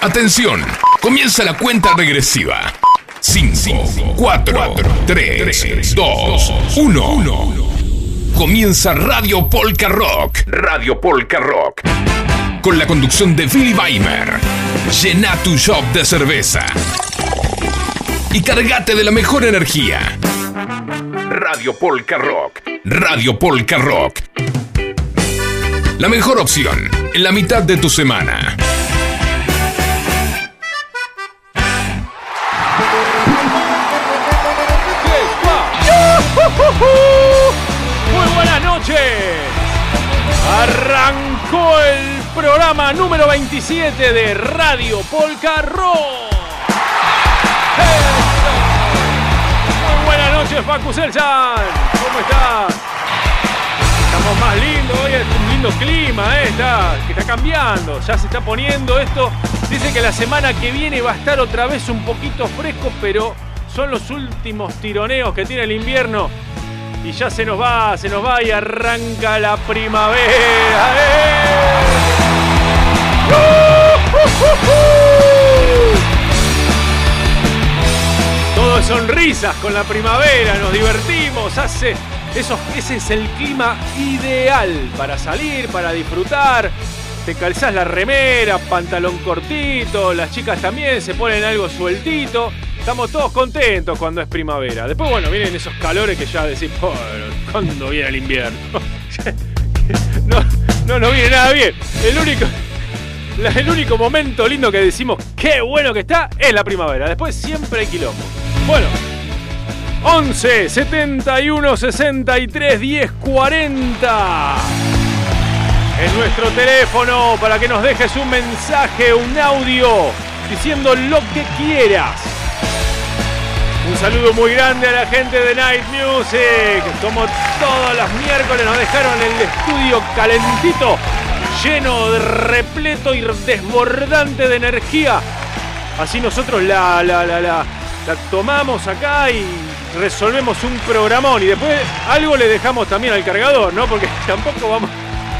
Atención, comienza la cuenta regresiva. 5, 4, 3, 2, 1. Comienza Radio Polka Rock. Radio Polka Rock. Con la conducción de Billy Weimer. Llena tu shop de cerveza. Y cargate de la mejor energía. Radio Polka Rock. Radio Polka Rock. La mejor opción en la mitad de tu semana. Programa número 27 de Radio Polka Rock. Muy buenas noches, Facu Selsan. ¿Cómo estás? Estamos más lindos, hoy es un lindo clima, ¿eh? está, que está cambiando, ya se está poniendo esto. Dice que la semana que viene va a estar otra vez un poquito fresco, pero son los últimos tironeos que tiene el invierno. Y ya se nos va, se nos va y arranca la primavera. ¡Eh! Todo es sonrisas con la primavera, nos divertimos, hace esos, ese es el clima ideal para salir, para disfrutar. Te calzás la remera, pantalón cortito, las chicas también se ponen algo sueltito. Estamos todos contentos cuando es primavera. Después, bueno, vienen esos calores que ya decís, ¿cuándo viene el invierno? no, no, no viene nada bien. El único, el único momento lindo que decimos, qué bueno que está, es la primavera. Después siempre hay quilombo. Bueno, 11 71 63 10 40 es nuestro teléfono para que nos dejes un mensaje, un audio, diciendo lo que quieras. Un saludo muy grande a la gente de Night Music. Como todos los miércoles nos dejaron el estudio calentito, lleno repleto y desbordante de energía. Así nosotros la, la, la, la, la tomamos acá y resolvemos un programón. Y después algo le dejamos también al cargador, ¿no? Porque tampoco vamos...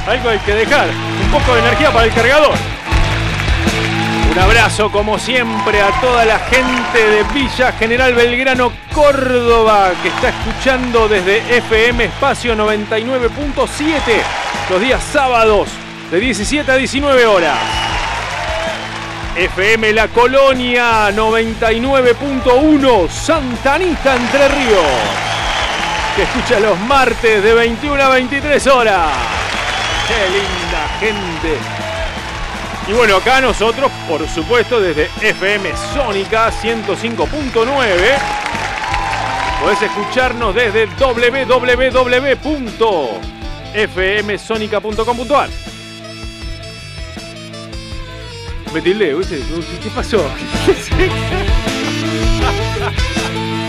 Algo hay que dejar. Un poco de energía para el cargador. Un abrazo como siempre a toda la gente de Villa General Belgrano, Córdoba, que está escuchando desde FM Espacio 99.7 los días sábados de 17 a 19 horas. FM La Colonia 99.1 Santanita Entre Ríos, que escucha los martes de 21 a 23 horas. ¡Qué linda gente! Y bueno, acá nosotros, por supuesto, desde FM Sónica 105.9, podés escucharnos desde www.fmsonica.com.ar. Me tildé. ¿Qué pasó?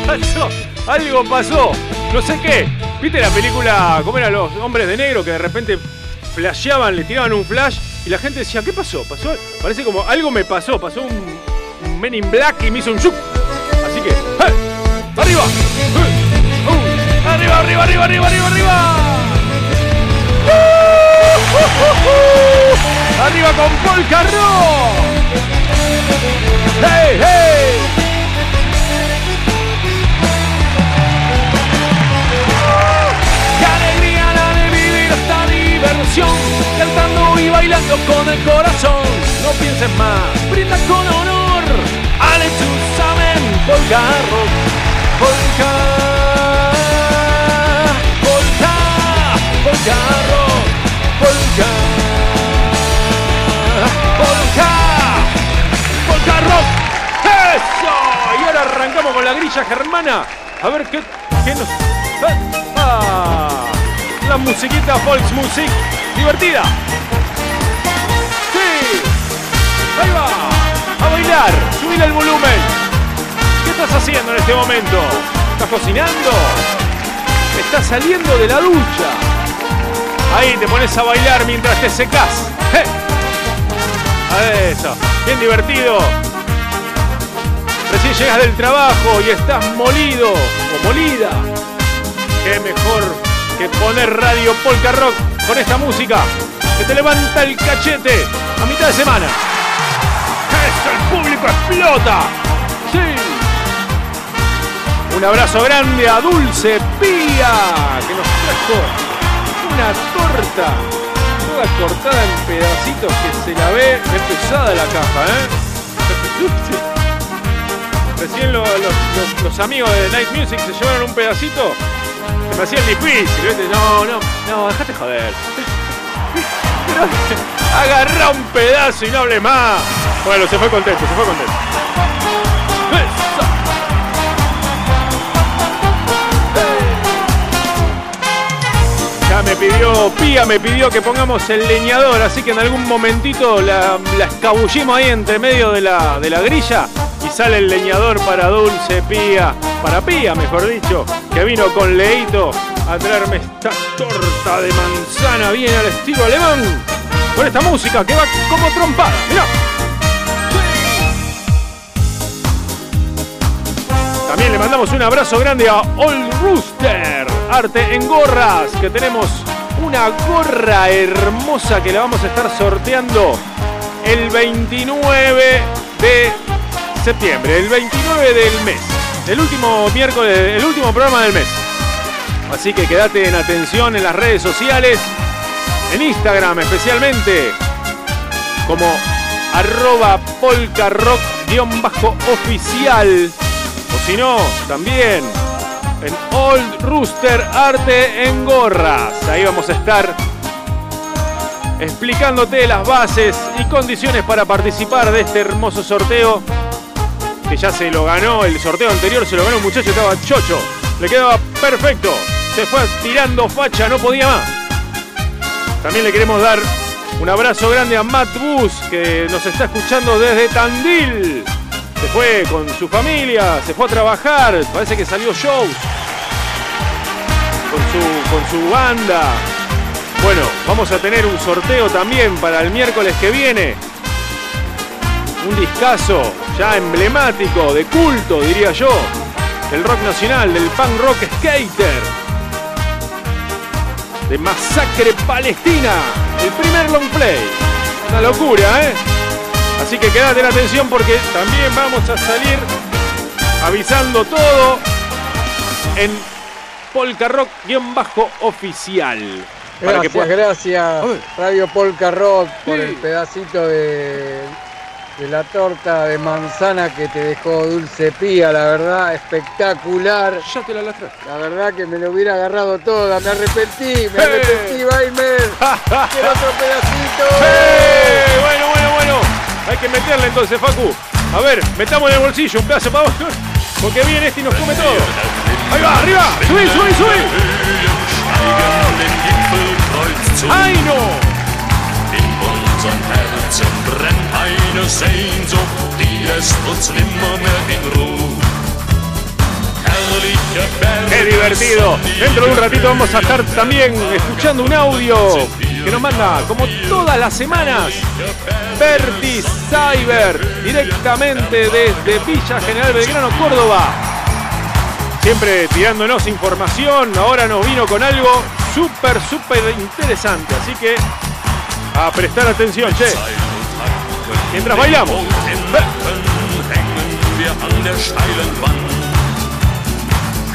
pasó? Algo pasó. No sé qué. ¿Viste la película, cómo eran los hombres de negro que de repente flasheaban, le tiraban un flash y la gente decía, ¿qué pasó? Pasó, parece como algo me pasó, pasó un, un Men in Black y me hizo un shoot. Así que, ¡eh! ¡Arriba! ¡Eh! ¡Uh! ¡Arriba, arriba, arriba, arriba, arriba, arriba! ¡Uh! ¡Uh! ¡Arriba con Polka Rock! ¡Hey, hey! ¡Qué alegría la de vivir esta diversión! Cantando y bailando con el corazón. No pienses más, brinda con honor. Ale polka, polka, polka rock, polka, polka, ¡Eso! Y ahora arrancamos con la grilla germana. A ver qué, qué nos. ¡Ah! La musiquita Volksmusik divertida. Sí. Ahí va. A bailar. Subir el volumen. ¿Qué estás haciendo en este momento? ¿Estás cocinando? ¿Estás saliendo de la ducha? Ahí te pones a bailar mientras te secas. Eso. Bien divertido. Recién llegas del trabajo y estás molido o molida. Qué mejor que poner radio polka rock con esta música que te levanta el cachete a mitad de semana. ¡Eso! ¡El público explota! ¡Sí! Un abrazo grande a Dulce Pía, que nos trajo una torta cortada en pedacitos que se la ve. Es pesada la caja, ¿eh? Recién lo- los, los- los amigos de Night Music se llevaron un pedacito. Se me difícil. No, no, no, dejate joder. Pero agarrá un pedazo y no hable más. Bueno, se fue contento, se fue contento. Me pidió, Pía me pidió que pongamos el leñador, así que en algún momentito la, escabullimos ahí entre medio de la, de la grilla y sale el leñador para Dulce Pía, para Pía mejor dicho, que vino con Leito a traerme esta torta de manzana bien al estilo alemán, con esta música que va como trompada, mirá. También le mandamos un abrazo grande a Old Rooster, arte en gorras, que tenemos una gorra hermosa que la vamos a estar sorteando el 29 de septiembre, el 29 del mes, el último miércoles, el último programa del mes. Así que quédate en atención en las redes sociales, en Instagram especialmente, como arroba polkarock-oficial. O si no, también en Old Rooster Arte en Gorras. Ahí vamos a estar explicándote las bases y condiciones para participar de este hermoso sorteo. Que ya se lo ganó, el sorteo anterior se lo ganó un muchacho, estaba chocho. Le quedaba perfecto. Se fue tirando facha, no podía más. También le queremos dar un abrazo grande a Matt Bus, que nos está escuchando desde Tandil. Se fue con su familia, se fue a trabajar, parece que salió shows con su, con su banda. Bueno, vamos a tener un sorteo también para el miércoles que viene. Un discazo ya emblemático, de culto, diría yo, del rock nacional, del punk rock skater, de Masacre Palestina, el primer long play. Una locura, ¿eh? Así que quédate en atención porque también vamos a salir avisando todo en Polka Rock-oficial. Gracias, puedas- gracias. Radio Polka Rock por Sí. el pedacito de, de la torta de manzana que te dejó Dulce Pía, la verdad, espectacular. Ya te la lastré. La verdad que me lo hubiera agarrado toda, me arrepentí, me ¡Eh! arrepentí, Baimer. Quiero otro pedacito. ¡Eh! Bueno. Hay que meterle entonces, Facu. A ver, metamos en el bolsillo un pedazo para abajo. Porque viene este y nos come todo. Ahí va, arriba. Subí, subí, subí. ¡Ay, no! ¡Qué divertido! Dentro de un ratito vamos a estar también escuchando un audio que nos manda, como todas las semanas, Berti Cyber, directamente desde Villa General Belgrano, Córdoba. Siempre tirándonos información, ahora nos vino con algo súper, súper interesante. Así que a prestar atención, che. Mientras bailamos.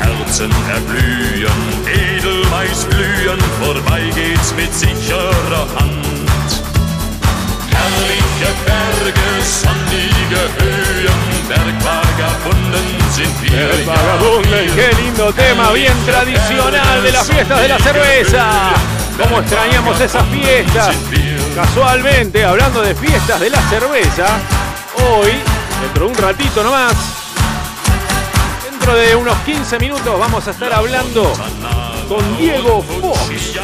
Herzen erblühen, edelweiß blühen, vorbei geht's mit sicherer Hand. Herrliche Berge, sonnige Höhen, Bergvagabunden sind wir. El vagabunden, qué lindo tema, bien tradicional de las fiestas de la cerveza. ¿Cómo extrañamos esas fiestas? Casualmente, hablando de fiestas de la cerveza, hoy, dentro de un ratito nomás, dentro de unos 15 minutos, vamos a estar hablando con Diego Fox,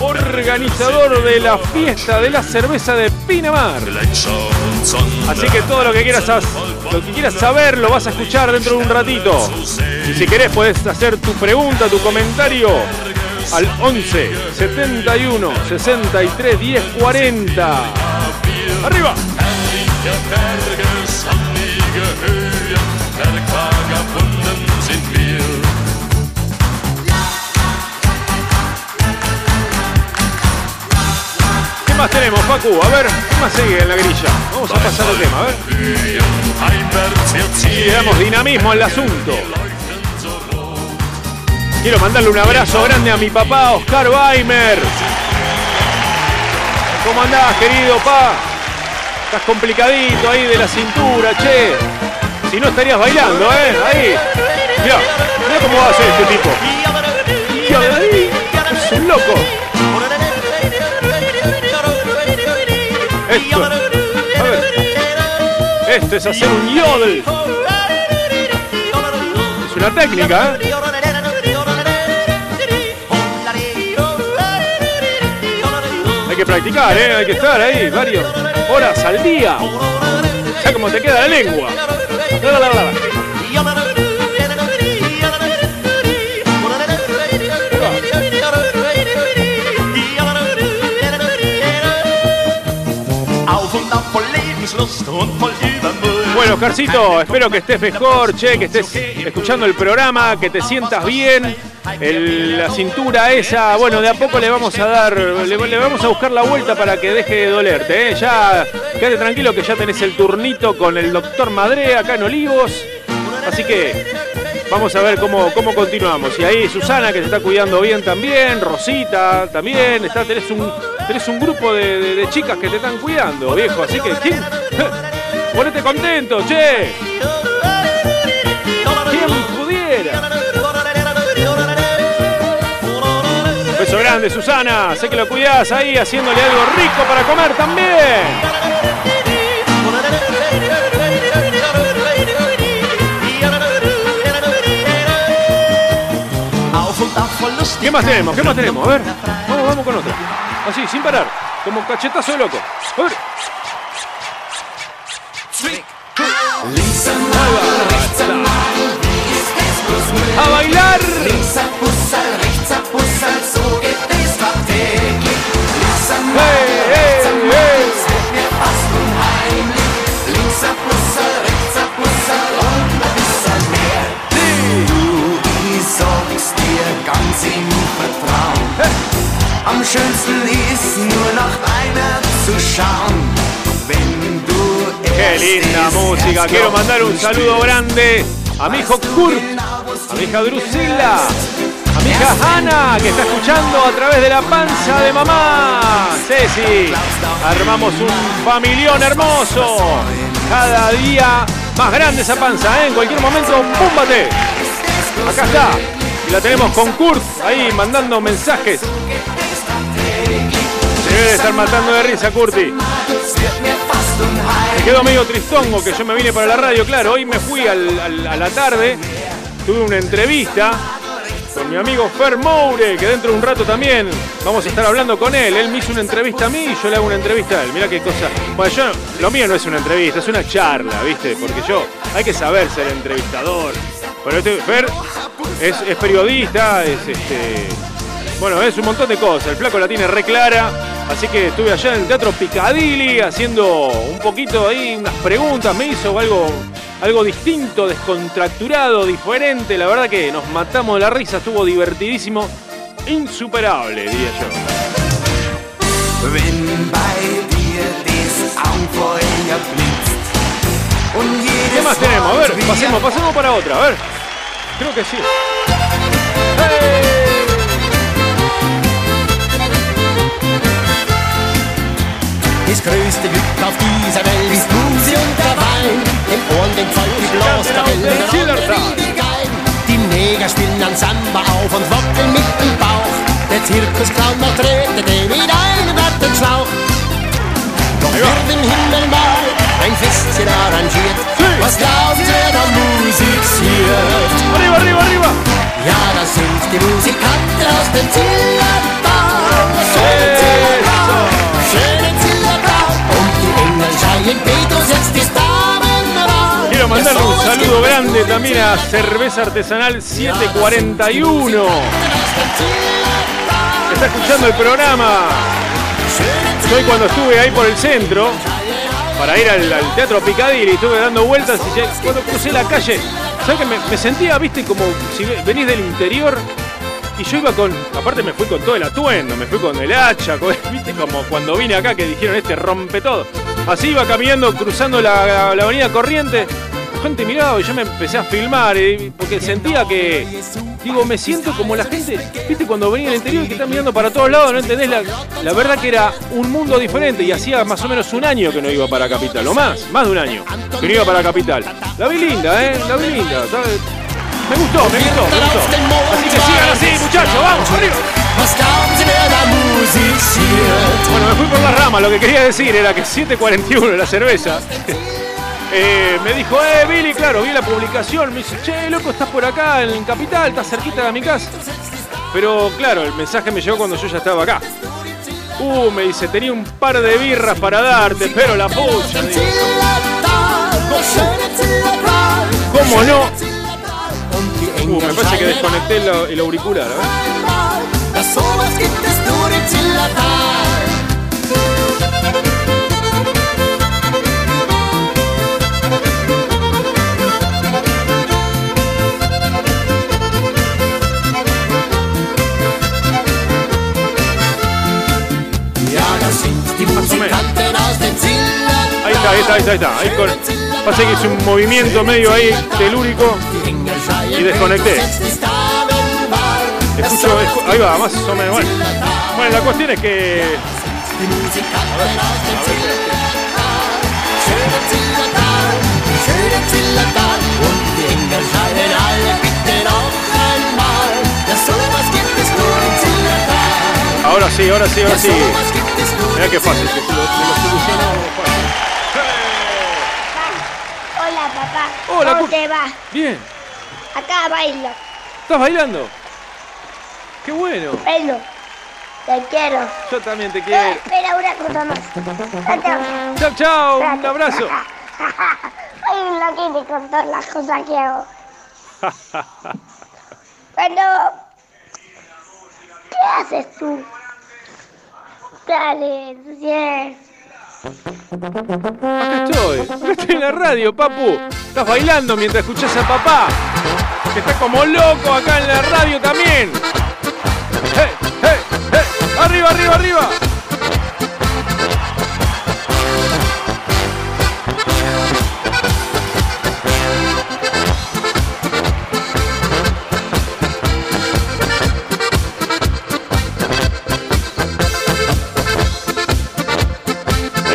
organizador de la fiesta de la cerveza de Pinamar. Así que todo lo que quieras, lo que quieras saber lo vas a escuchar dentro de un ratito. Y si querés puedes hacer tu pregunta, tu comentario al 11 71 63 10 40. ¡Arriba! Más tenemos, Facu? A ver, ¿qué más sigue en la grilla? Vamos a pasar el tema, a. Y le damos dinamismo al asunto. Quiero mandarle un abrazo grande a mi papá, Oscar Weimer. ¿Cómo andás, querido pa? Estás complicadito ahí de la cintura, che. Si no estarías bailando, ¿eh? Ahí. Mirá, mirá cómo va a hacer este tipo. Es un loco. A. Esto es hacer un yodel. Es una técnica, ¿eh? Hay que practicar, ¿eh? Hay que estar ahí varios horas al día. Ya como te queda la lengua. Bueno, Oscarcito, espero que estés mejor, che, que estés escuchando el programa, que te sientas bien. La cintura esa, bueno, de a poco le vamos a dar, le, le vamos a buscar la vuelta para que deje de dolerte, ¿eh? Ya, quédate tranquilo que ya tenés el turnito con el doctor Madre acá en Olivos. Así que vamos a ver cómo, cómo continuamos. Y ahí Susana, que se está cuidando bien también, Rosita también, está, tenés, un, tenés un grupo de, de- chicas que te están cuidando, viejo. Así que, ¿quién? Ponete contento, che. ¿Quién pudiera? Un grande, Susana. Sé que lo cuidás ahí haciéndole algo rico para comer también. ¿Qué más tenemos? ¿Qué más tenemos? A ver, vamos, vamos con otra. Así, sin parar. Como cachetazo de loco. A ver. A bailar. Hey, hey, hey. Ich sag's dir ganz im Vertrauen. Am schönsten ist nur nach einer zu schauen. Wenn du Qué linda música. Quiero mandar un saludo grande a mi hijo Kurt, a mi hija Drusila, a mi hija Hanna, que está escuchando a través de la panza de mamá. Ceci, armamos un familión hermoso. Cada día más grande esa panza, ¿eh? En cualquier momento, ¡púmbate! Acá está. Y la tenemos con Kurt ahí mandando mensajes. Se debe de estar matando de risa, Curti. Me quedo medio tristongo que yo me vine para la radio, claro. Hoy me fui al- a la tarde, tuve una entrevista con mi amigo Fer Moure, que dentro de un rato también vamos a estar hablando con él. Él me hizo una entrevista a mí y yo le hago una entrevista a él. Mira qué cosa. Bueno, yo, lo mío no es una entrevista, es una charla, ¿viste? Porque yo, hay que saber ser entrevistador. Pero este Fer es periodista, es este. Bueno, es un montón de cosas. El flaco la tiene re clara. Así que estuve allá en el Teatro Picadilly haciendo un poquito ahí unas preguntas. Me hizo algo, algo distinto, descontracturado, diferente. La verdad que nos matamos de la risa. Estuvo divertidísimo. Insuperable, diría yo. ¿Qué más tenemos? A ver, pasemos, pasemos para otra. A ver. Creo que sí. ¡Hey! Das größte Glück auf dieser Welt ist Musik und der Wein. Im Ohren den Volk die Blaskapelle, der andere die Neger spielen an Samba auf und wackeln mit dem Bauch. Der Zirkusclown macht Rede, den mit einem Schlauch. Doch Ja. wird im Himmel mal ein Festchen arrangiert. Was glaubt ihr, da musiziert? Arriba, arriba, arriba. Ja, das sind die Musikanten aus dem Zillertal. Grande también a Cerveza Artesanal 741. que Está escuchando el programa. Hoy cuando estuve ahí por el centro, para ir al, al Teatro Picadilly, estuve dando vueltas y cuando crucé la calle, ¿sabes que me, sentía, viste, como si ve- venís del interior Y yo iba con, aparte me fui con todo el atuendo, me fui con el hacha, viste como cuando vine acá que dijeron este rompe todo. Así iba caminando, cruzando la, avenida Corriente, gente miraba y yo me empecé a filmar, y- porque sentía que, digo, me siento como la gente, viste cuando venía al interior que está mirando para todos lados, no entendés, la, la verdad que era un mundo diferente y hacía más o menos un año que no iba para Capital, o más, más de un año que no iba para Capital. La vi linda, eh, la vi linda. Me gustó, me gustó. Así que sigan así, muchachos, vamos, arriba. Bueno, me fui por la rama, lo que quería decir era que 7.41 la cerveza. Eh, me dijo, eh, Billy, claro, vi la publicación, me dice, che, loco, estás por acá en Capital, estás cerquita de mi casa. Pero claro, el mensaje me llegó cuando yo ya estaba acá. Uh, me dice, tenía un par de birras para darte, pero la pucha. ¿Cómo no? Uh, me parece que desconecté el, el auricular, ¿eh? Ahí está, ahí está, ahí está. Ahí con- Pasa que hice un movimiento medio ahí telúrico. Y desconecté. Escucho, escu- ahí va, más o menos. Bueno. la cuestión es que es ahora sí, ahora sí, ahora sí. es Mira qué fácil, que lo, Hola, ¿cómo te va? Bien, Acá bailo, ¿estás bailando? Qué bueno, bailo. Te quiero. yo también te Eh, quiero. espera una cosa más. Chao, chao, un abrazo. Ay, no quiere contar las cosas que hago. Cuando... ¿Qué haces tú? Dale, entusiasmo. Acá estoy, acá estoy en la radio, papu. Estás bailando mientras escuchás a papá, que está como loco acá en la radio también. ¡Arriba, arriba, arriba!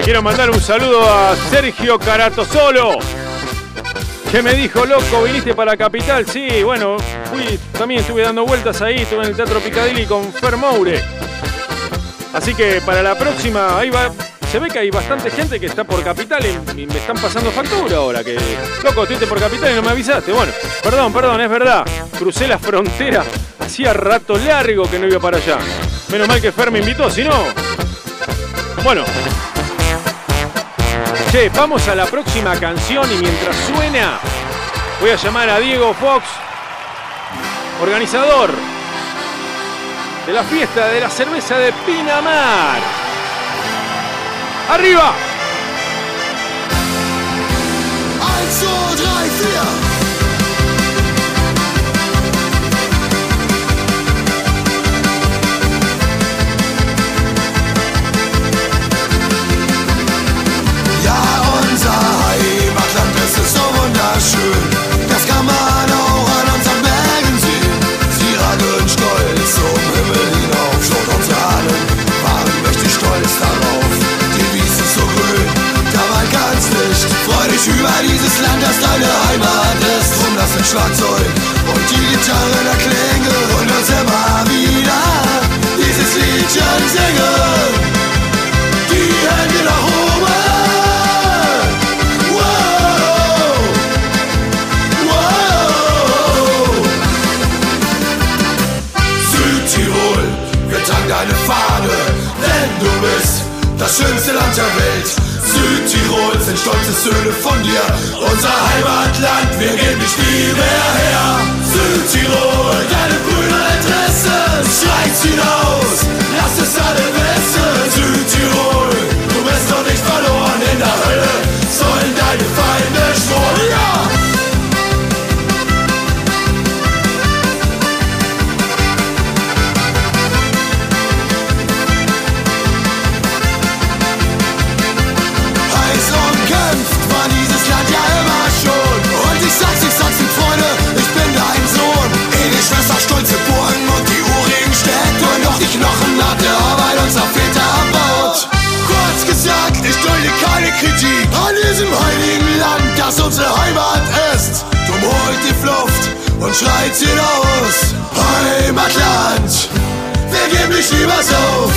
Quiero mandar un saludo a Sergio Caratosolo, que me dijo, loco, viniste para Capital. Sí, bueno, fui, también estuve dando vueltas ahí, estuve en el Teatro Picadilly con Fer Moure. Así que para la próxima, ahí va. Se ve que hay bastante gente que está por Capital y, y me están pasando factura ahora. Que, loco, estuviste por Capital y no me avisaste. Bueno, perdón, perdón, es verdad. Crucé la frontera. Hacía rato largo que no iba para allá. Menos mal que Fer me invitó, si no. Bueno, Che, vamos a la próxima canción y mientras suena, voy a llamar a Diego Fox, organizador de la fiesta de la cerveza de Pinamar. ¡Arriba! 1, 2, 3, 4. wunderschön. Das kann man auch an unseren Bergen sehen. Sie ragen stolz zum Himmel hinauf. Schon unsere Ahnen waren mächtig stolz darauf. Die Wiese ist so grün, da man kann's nicht. Freu dich über dieses Land, das deine Heimat ist. Drum lass den Schlagzeug und die Gitarre da klingen und uns immer wieder dieses Liedchen singen. Das schönste Land der Welt. Südtirol sind stolze Söhne von dir, unser Heimatland, wir geben dich nie mehr her. Südtirol, deine grüne Adresse, schreit's hinaus, lass es alle wissen. Südtirol, was unsere Heimat ist. Drum holt die Flucht und schreit sie aus. Heimatland, wir geben dich niemals auf.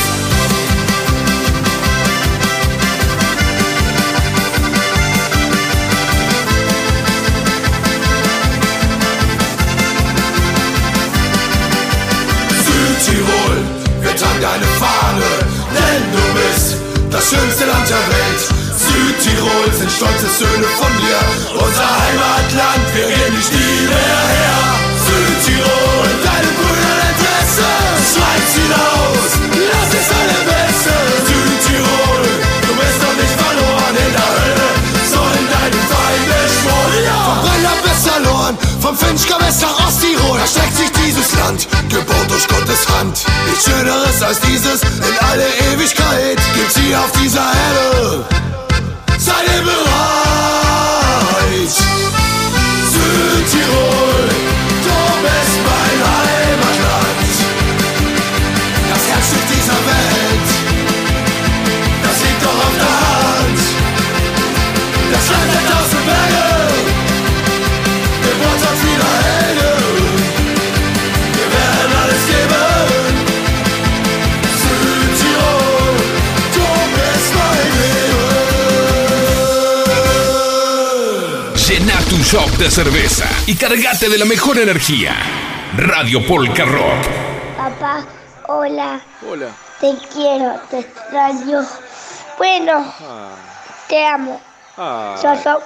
Südtirol, wir tragen deine Fahne, denn du bist das schönste Land der Welt. Südtirol sind stolze Söhne von dir, unser Heimatland, wir gehen dich nie mehr her. Südtirol, deine Brüder Interesse, schreit sie laut, das ist alle Beste. Südtirol, du bist doch nicht verloren in der Hölle, sollen deinen Feinde schworen. Vom Brenner bis Salon, vom Finchker bis nach Osttirol, da streckt sich dieses Land, geboren durch Gottes Hand. Nichts Schöneres als dieses in alle Ewigkeit gibt's hier auf dieser Erde. Seid ihr bereit? Südtirol, de cerveza y cargate de la mejor energía. Radio Polka Rock. Papá, hola. Hola. Te quiero, te extraño. Bueno, te amo. Ah, chau.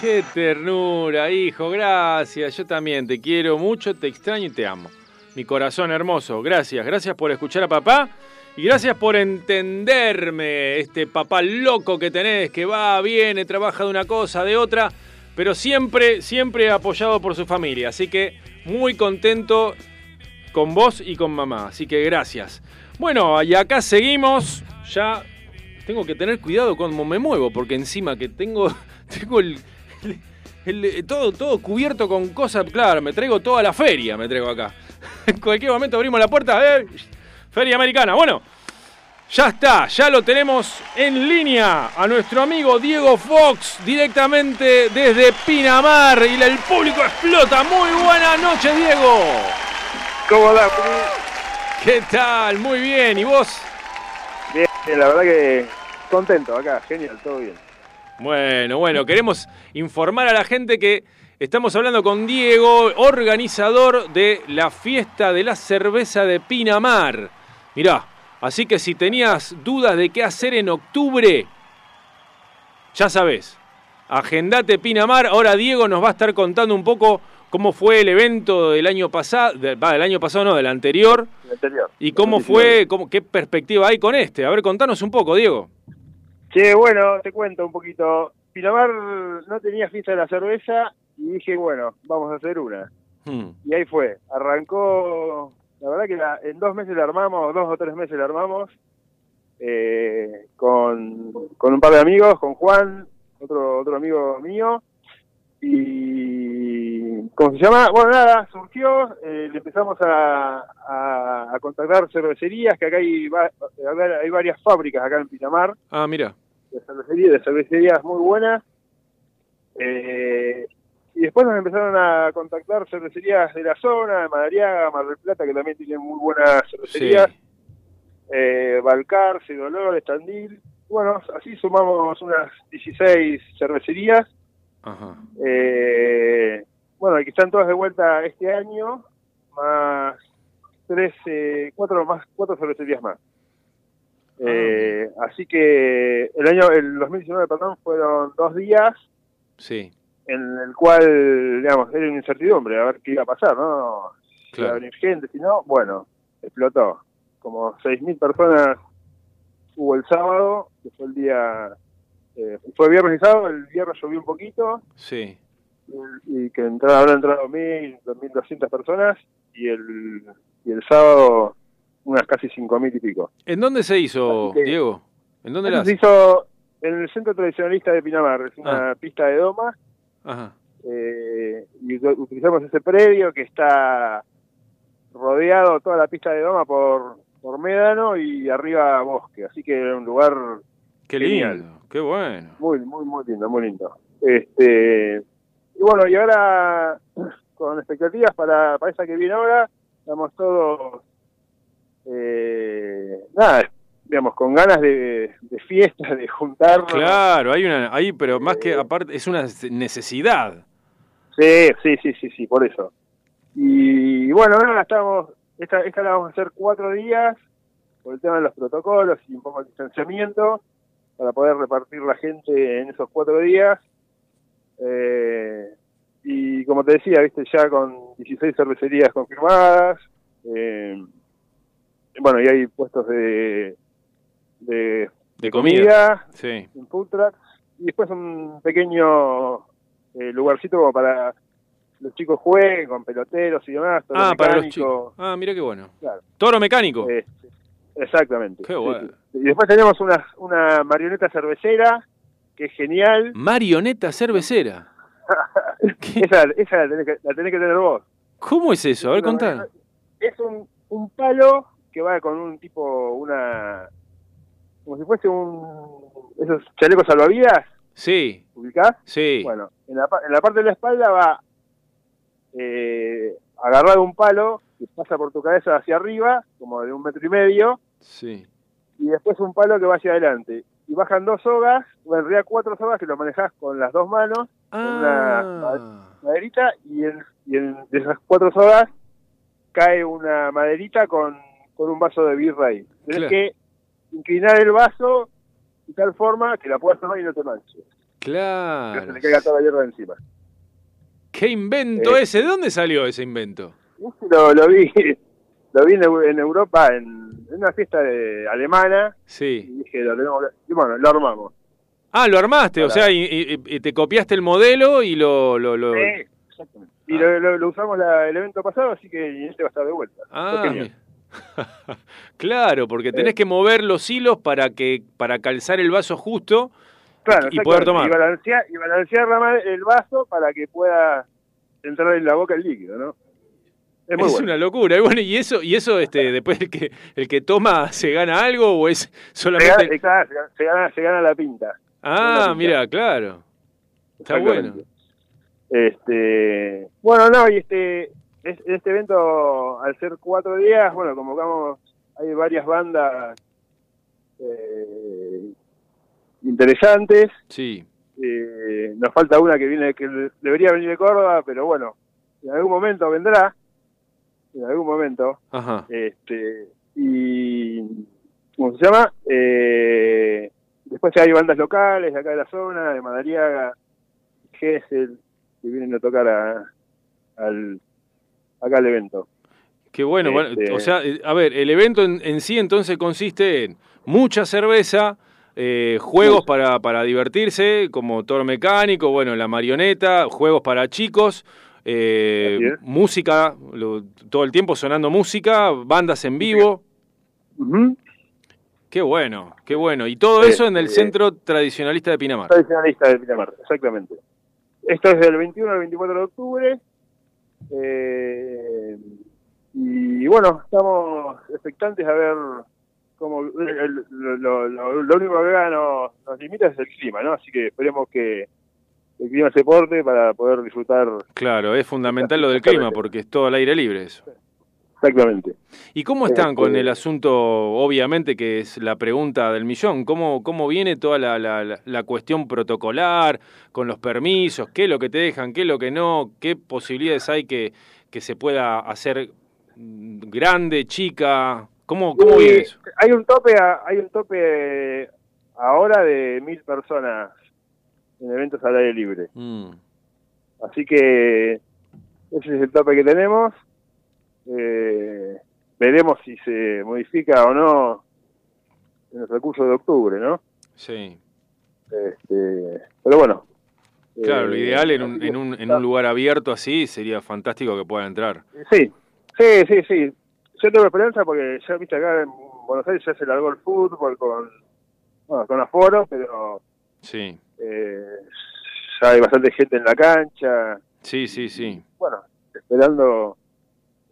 qué ternura, hijo, gracias. Yo también te quiero mucho, te extraño y te amo. Mi corazón hermoso, gracias. Gracias por escuchar a papá y gracias por entenderme, este papá loco que tenés, que va, viene, trabaja de una cosa, de otra, pero siempre, siempre apoyado por su familia. Así que muy contento con vos y con mamá. Así que gracias. Bueno, y acá seguimos. Ya tengo que tener cuidado cómo me muevo, porque encima que tengo, tengo el, el- todo, todo cubierto con cosas. Claro, me traigo toda la feria, me traigo acá. En cualquier momento abrimos la puerta. ¡eh! Feria Americana. Bueno, ya está, ya lo tenemos en línea a nuestro amigo Diego Fox directamente desde Pinamar y el público explota. Muy buenas noches, Diego. ¿Cómo andás? ¿Qué tal? Muy bien. ¿Y vos? Bien, bien, la verdad que contento acá, genial, todo bien. Bueno, bueno, queremos informar a la gente que estamos hablando con Diego, organizador de la fiesta de la cerveza de Pinamar. Mirá, así que si tenías dudas de qué hacer en octubre, ya sabés, agendate Pinamar. Ahora Diego nos va a estar contando un poco cómo fue el evento del año pasado, del año pasado no, del anterior, El anterior. y cómo 2019. fue, cómo, qué perspectiva hay con este. A ver, contanos un poco, Diego. Che, bueno, te cuento un poquito. Pinamar no tenía fiesta de la cerveza y dije, bueno, vamos a hacer una. Hmm. Y ahí fue. Arrancó, la verdad que la- en dos meses la armamos, dos o tres meses la armamos, eh, con, con un par de amigos, con Juan, otro, otro amigo mío. Y, ¿cómo se llama? Bueno, nada, surgió, eh, le empezamos a, a, a contactar cervecerías, que acá hay, va- hay varias fábricas acá en Pinamar Ah, mira. de cervecería, de cervecerías muy buenas. Eh, y después nos empezaron a contactar cervecerías de la zona, de Madariaga, Mar del Plata, que también tienen muy buenas cervecerías. Sí. Eh, Balcar, Cedolor, Estandil. Bueno, así sumamos unas 16 cervecerías. Ajá. Eh, bueno, que están todas de vuelta este año, más tres, eh, cuatro más, cuatro cervecerías más. Eh, así que el año, el 2019, perdón, fueron dos días Sí, en el cual, digamos, era una incertidumbre, a ver qué iba a pasar, ¿no? Si iba a venir gente, si no, bueno, explotó. Como 6.000 personas hubo el sábado, que fue el día, eh, fue viernes y sábado, el viernes llovió un poquito, Sí. y que entraron, habrán entrado 1.000, 2.200 personas, y el, y el sábado unas casi 5.000 y pico. ¿En dónde se hizo, que- Diego? ¿En dónde la se hizo en el Centro Tradicionalista de Pinamar, es una Ah. pista de doma, Ajá. eh, y utilizamos ese predio que está rodeado toda la pista de doma por, por médano y arriba bosque, así que era un lugar Qué Genial. lindo, qué bueno. muy, muy, muy lindo, muy lindo. Este, y bueno, y ahora con expectativas para, para esa que viene ahora. Estamos todos, eh, nada, digamos, con ganas de, de fiesta, de juntarnos. Claro, hay una, hay, pero más que aparte, es una necesidad. Sí, sí, sí, sí, sí, por eso. Y bueno, ahora estamos, esta, esta la vamos a hacer cuatro días por el tema de los protocolos y un poco de distanciamiento para poder repartir la gente en esos cuatro días. Eh, y como te decía, viste, ya con 16 cervecerías confirmadas. eh, bueno, y hay puestos de, de, De comida. Sí. en food trucks. Y después un pequeño eh, lugarcito como para los chicos jueguen con peloteros y demás. Ah, para los chicos. Ah, mira qué bueno. Claro. Toro mecánico. Eh, exactamente. Qué bueno. sí. Y después tenemos una, una marioneta cervecera que es genial. Marioneta cervecera. esa esa la, tenés que, la tenés que tener vos. ¿Cómo es eso? A ver, contá. Es un, un palo que va con un tipo, una... Como si fuese un... Esos chalecos salvavidas, Sí, ¿ubicás? sí. Bueno, en la, en la parte de la espalda va eh, agarrado un palo que pasa por tu cabeza hacia arriba, como de un metro y medio, Sí. y después un palo que va hacia adelante. Y bajan dos sogas, o en realidad cuatro sogas que lo manejás con las dos manos, Ah, maderita, y en, y en de esas cuatro sogas cae una maderita con, con un vaso de birra ahí. Claro. que inclinar el vaso de tal forma que la puedas tomar y no te manches. Que no claro. se le caiga toda la hierba encima. ¿Qué invento Eh. ese? ¿De dónde salió ese invento? Lo, lo vi lo vi en, Eu- en Europa en, en una fiesta de, alemana Sí. y dije lo tenemos que- y bueno lo armamos Ah, lo armaste, o sea, y, y- y te copiaste el modelo y lo... lo, lo- Sí, exactamente. y Ah. lo, lo- usamos la- el evento pasado así que este va a estar de vuelta Ah. claro, porque tenés Eh. que mover los hilos para que para calzar el vaso justo claro y poder tomar. y balancear, y balancear el vaso para que pueda entrar en la boca el líquido no es es bueno una locura. Y bueno, y eso, y eso, este, después el que el que toma se gana algo o es solamente. se gana- se gana se gana la pinta Ah, mira, claro. Está bueno. Este, bueno, no, y este, es- este evento, al ser cuatro días, bueno, convocamos, hay varias bandas eh, interesantes. Sí. Eh, nos falta una que viene, que debería venir de Córdoba, pero bueno, en algún momento vendrá, en algún momento. Ajá. Este, y, ¿cómo se llama? Eh, después hay bandas locales de acá de la zona, de Madariaga, Gesell, que vienen a tocar a, al, acá al evento. Qué bueno, bueno, Este- o sea, eh, a ver, el evento en, en sí entonces consiste en mucha cerveza, eh, juegos para, para divertirse, como toro mecánico, bueno, la marioneta, juegos para chicos, eh, música, lo- todo el tiempo sonando música, bandas en vivo. Ujú. Qué bueno, qué bueno. Y todo eso en el. Centro Tradicionalista de Pinamar. Tradicionalista de Pinamar, exactamente. Esto es del 21 al 24 de octubre. Eh, y bueno, estamos expectantes a ver cómo. el- lo, lo- lo- lo único que acá nos, nos limita es el clima, ¿no? Así que esperemos que el clima se porte para poder disfrutar Claro, es fundamental lo del clima porque es todo al aire libre eso. Exactamente. ¿Y cómo están con Este- el asunto, obviamente, que es la pregunta del millón? ¿Cómo, cómo viene toda la, la- la- cuestión protocolar, con los permisos? ¿Qué es lo que te dejan? ¿Qué es lo que no? ¿Qué posibilidades hay que, que se pueda hacer grande, chica? ¿Cómo, cómo Y viene eso? Hay un tope, a- hay un tope ahora de mil personas en eventos al aire libre. Mm, Así que ese es el tope que tenemos. Eh, veremos si se modifica o no en el recurso de octubre, ¿no? sí. Este, pero bueno. Claro, lo Eh, ideal en un, en, un, en un lugar abierto así sería fantástico que puedan entrar. Sí, sí, sí, sí. Yo tengo esperanza porque ya viste acá en Buenos Aires ya se largó el fútbol con, bueno, con aforo, pero Sí, eh, ya hay bastante gente en la cancha. sí, sí, sí. Bueno, esperando.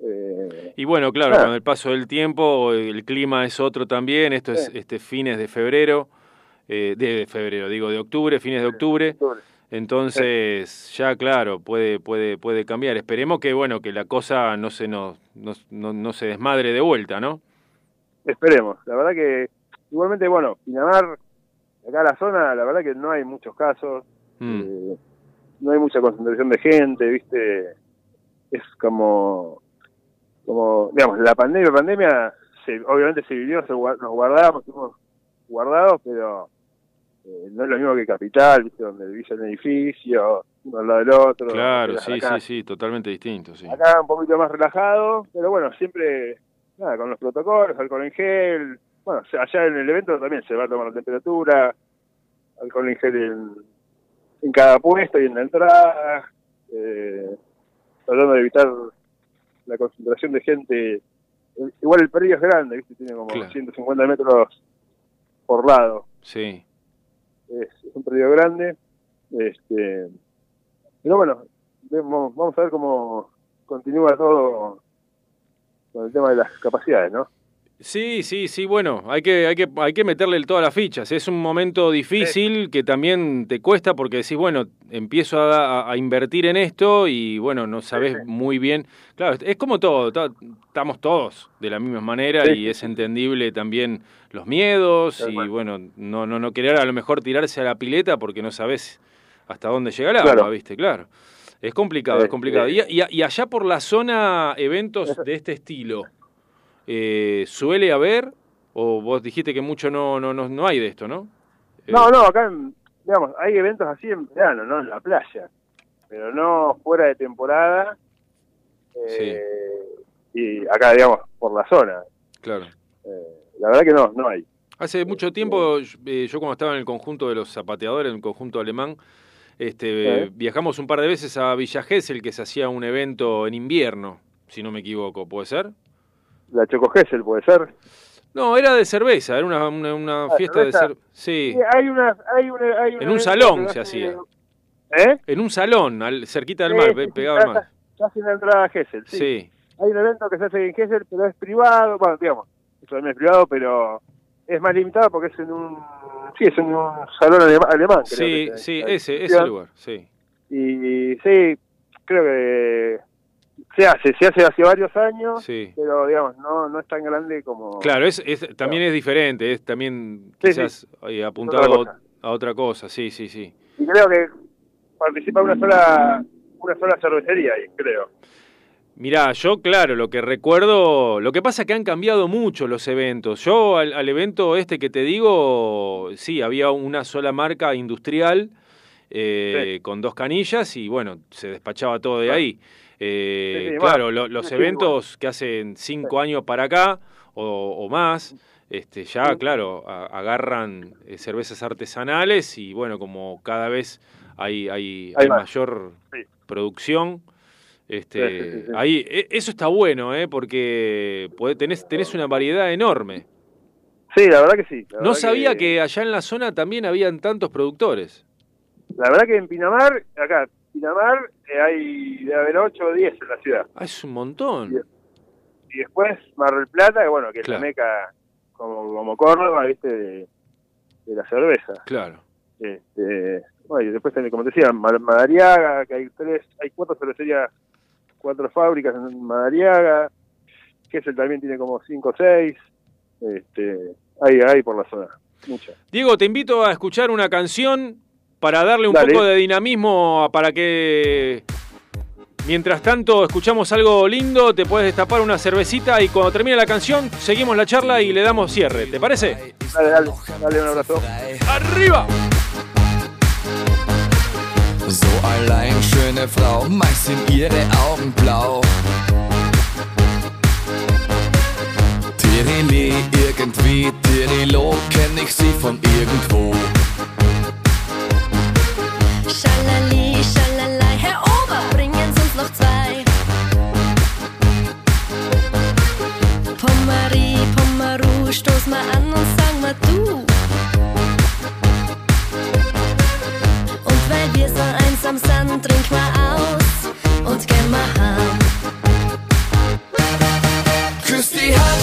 Eh, Y bueno, claro, con el paso del tiempo, el clima es otro también. Esto es Sí. este fines de febrero, eh, de febrero, digo, de octubre, fines de octubre. octubre. Entonces, ya claro, puede, puede, puede cambiar. Esperemos que bueno, que la cosa no se nos, no, no, no se desmadre de vuelta, ¿no? Esperemos. La verdad que, igualmente, bueno, Pinamar, acá la zona, la verdad que no hay muchos casos, Mm. eh, no hay mucha concentración de gente, ¿viste? Es como, como digamos, la pandemia, la pandemia, se, obviamente se vivió, se nos guardábamos, estuvimos guardados, pero eh, no es lo mismo que Capital, ¿viste? Donde vivís en el edificio, uno al lado del otro. Claro, sí, acá. sí, sí, totalmente distinto, sí. Acá un poquito más relajado, pero bueno, siempre nada, con los protocolos, alcohol en gel. Bueno, allá en el evento también se va a tomar la temperatura, alcohol en gel en, en cada puesto y en la entrada, eh, tratando de evitar la concentración de gente. Igual el predio es grande, ¿viste? tiene como Claro. 150 metros por lado. Sí. Es, es un predio grande. Este, pero bueno, vemos- vamos a ver cómo continúa todo con el tema de las capacidades, ¿no? Sí, sí, sí, bueno, hay que, hay que, hay que meterle todas las fichas. Es un momento difícil que también te cuesta porque decís, bueno, empiezo a, invertir en esto y bueno, no sabes muy bien. Claro, es como todo, ta- estamos todos de la misma manera y es entendible también los miedos y bueno, no, no, no querer a lo mejor tirarse a la pileta porque no sabes hasta dónde llega el Claro. agua, ¿viste? Claro. Es complicado, es complicado. Y, y- y allá por la zona, eventos de este estilo, eh, ¿suele haber? ¿O vos dijiste que mucho no, no, no, no hay de esto, no? Eh, No, no, acá, en- digamos, hay eventos así en verano, ¿no? En la playa, pero no fuera de temporada. eh, Y acá, digamos, por la zona. Claro. Eh, la verdad que no, no hay. Hace mucho tiempo, eh, yo como estaba en el conjunto de los zapateadores, en el conjunto alemán, este, Sí. viajamos un par de veces a Villa Gesell, que se hacía un evento en invierno, si no me equivoco, ¿puede ser? La Choco Gesell puede ser. No, era de cerveza, era una, una, una Ah, fiesta de cerveza. Sí, Sí, hay una, hay una, hay un En un salón se hacía. ¿Eh? en un salón, al, cerquita del Sí, mar, sí, pe- sí, pegado al mar. casi- en la entrada a Gesell, sí. Sí, Hay un evento que se hace en Gesell, pero es privado, bueno, digamos, eso también es privado, pero es más limitado porque es en un, sí, es en un salón alema- alemán. creo sí, que sí, ese, ese lugar, sí. Y sí, creo que se hace, se hace hace varios años, Sí. pero digamos, no, no es tan grande como... Claro, es, es, también es diferente, es también Sí, quizás eh, apuntado otra a otra cosa, sí, sí, sí. Y creo que participa una sola, una sola cervecería ahí, creo. Mirá, yo claro, lo que recuerdo, lo que pasa es que han cambiado mucho los eventos. Yo al, al evento este que te digo, sí, había una sola marca industrial eh, con dos canillas y bueno, se despachaba todo de Claro. ahí. Eh, Sí, sí, claro, bueno, lo- los sí, eventos que hacen cinco años para acá o, o más, este, ya claro, a- agarran eh, cervezas artesanales y bueno, como cada vez hay, hay, Hay mayor producción. Este, ahí e- eso está bueno, ¿eh? porque tenés, tenés una variedad enorme. Sí, la verdad que sí. la No sabía que... allá en la zona también habían tantos productores. La verdad que en Pinamar, acá, Pinamar, eh, hay, debe haber 8 o 10 en la ciudad. Ah, es un montón. Y después Mar del Plata, que bueno, que es la meca como, como Córdoba, viste, de, de la cerveza. Claro. Este, bueno, y después, tenés, como te decía, Ma- Madariaga, que hay tres, hay cuatro cervecerías, cuatro fábricas en Madariaga, Kessel también tiene como cinco o seis, este, hay, hay por la zona, muchas. Diego, te invito a escuchar una canción para darle un Dale. poco de dinamismo para que mientras tanto escuchamos algo lindo, te puedes destapar una cervecita y cuando termine la canción seguimos la charla y le damos cierre. ¿Te parece? Dale, dale, dale un abrazo. ¡Arriba! So allein schöne Frau, meist sind ihre Augen blau. Tirili, irgendwie, Tirilo, kenn ich sie von irgendwo. Schalali, schalalai, Herr Ober, bringen Sie uns noch zwei. Pommery, Pommeru, stoß mal an und sag mal du. Und weil wir so einsam sind, trink mal aus und geh mal heim. Küss die Hand,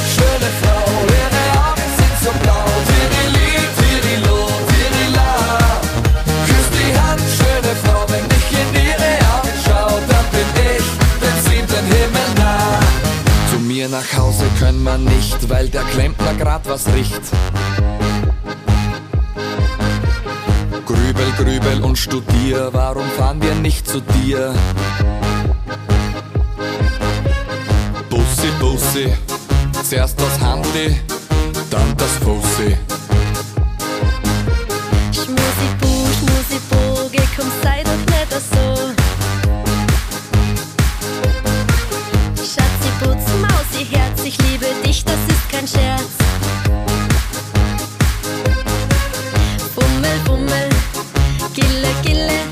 können wir nicht, weil der Klempner grad was riecht. Grübel, grübel und studier, warum fahren wir nicht zu dir? Bussi, Bussi, zuerst das Handy, dann das Fussi. Schmusi Bu, Schmusi Bu, geh komm sei doch nicht so. Schatzi Putz, Mausi Herz, ich liebe dich, das ist kein Scherz. Bummel, Bummel, Gille, Gille,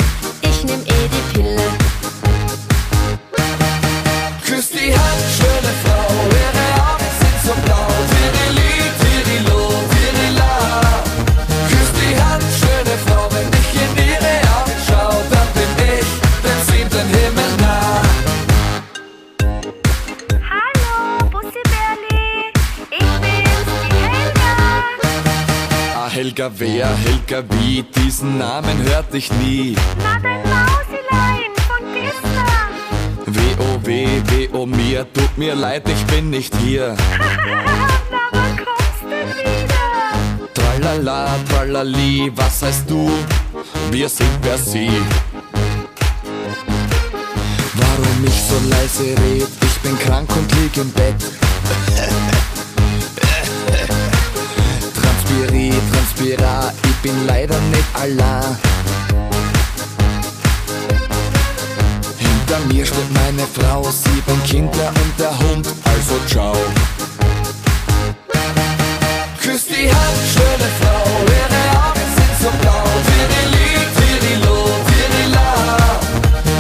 Helga wer, Helga wie, diesen Namen hört ich nie. Na, dein Mausilein von gestern. W.O.W., W.O. mir, tut mir leid, ich bin nicht hier. Na, wann kommst du wieder? Tralala, tralali, was heißt du? Wir sind per Sie. Warum ich so leise red? Ich bin krank und lieg im Bett. Transpiri, transpira, ich bin leider nicht allein. Hinter mir steht meine Frau, sieben Kinder und der Hund, also ciao. Küss die Hand, schöne Frau, ihre Augen sind so blau. Tirili, tirilo, tirila.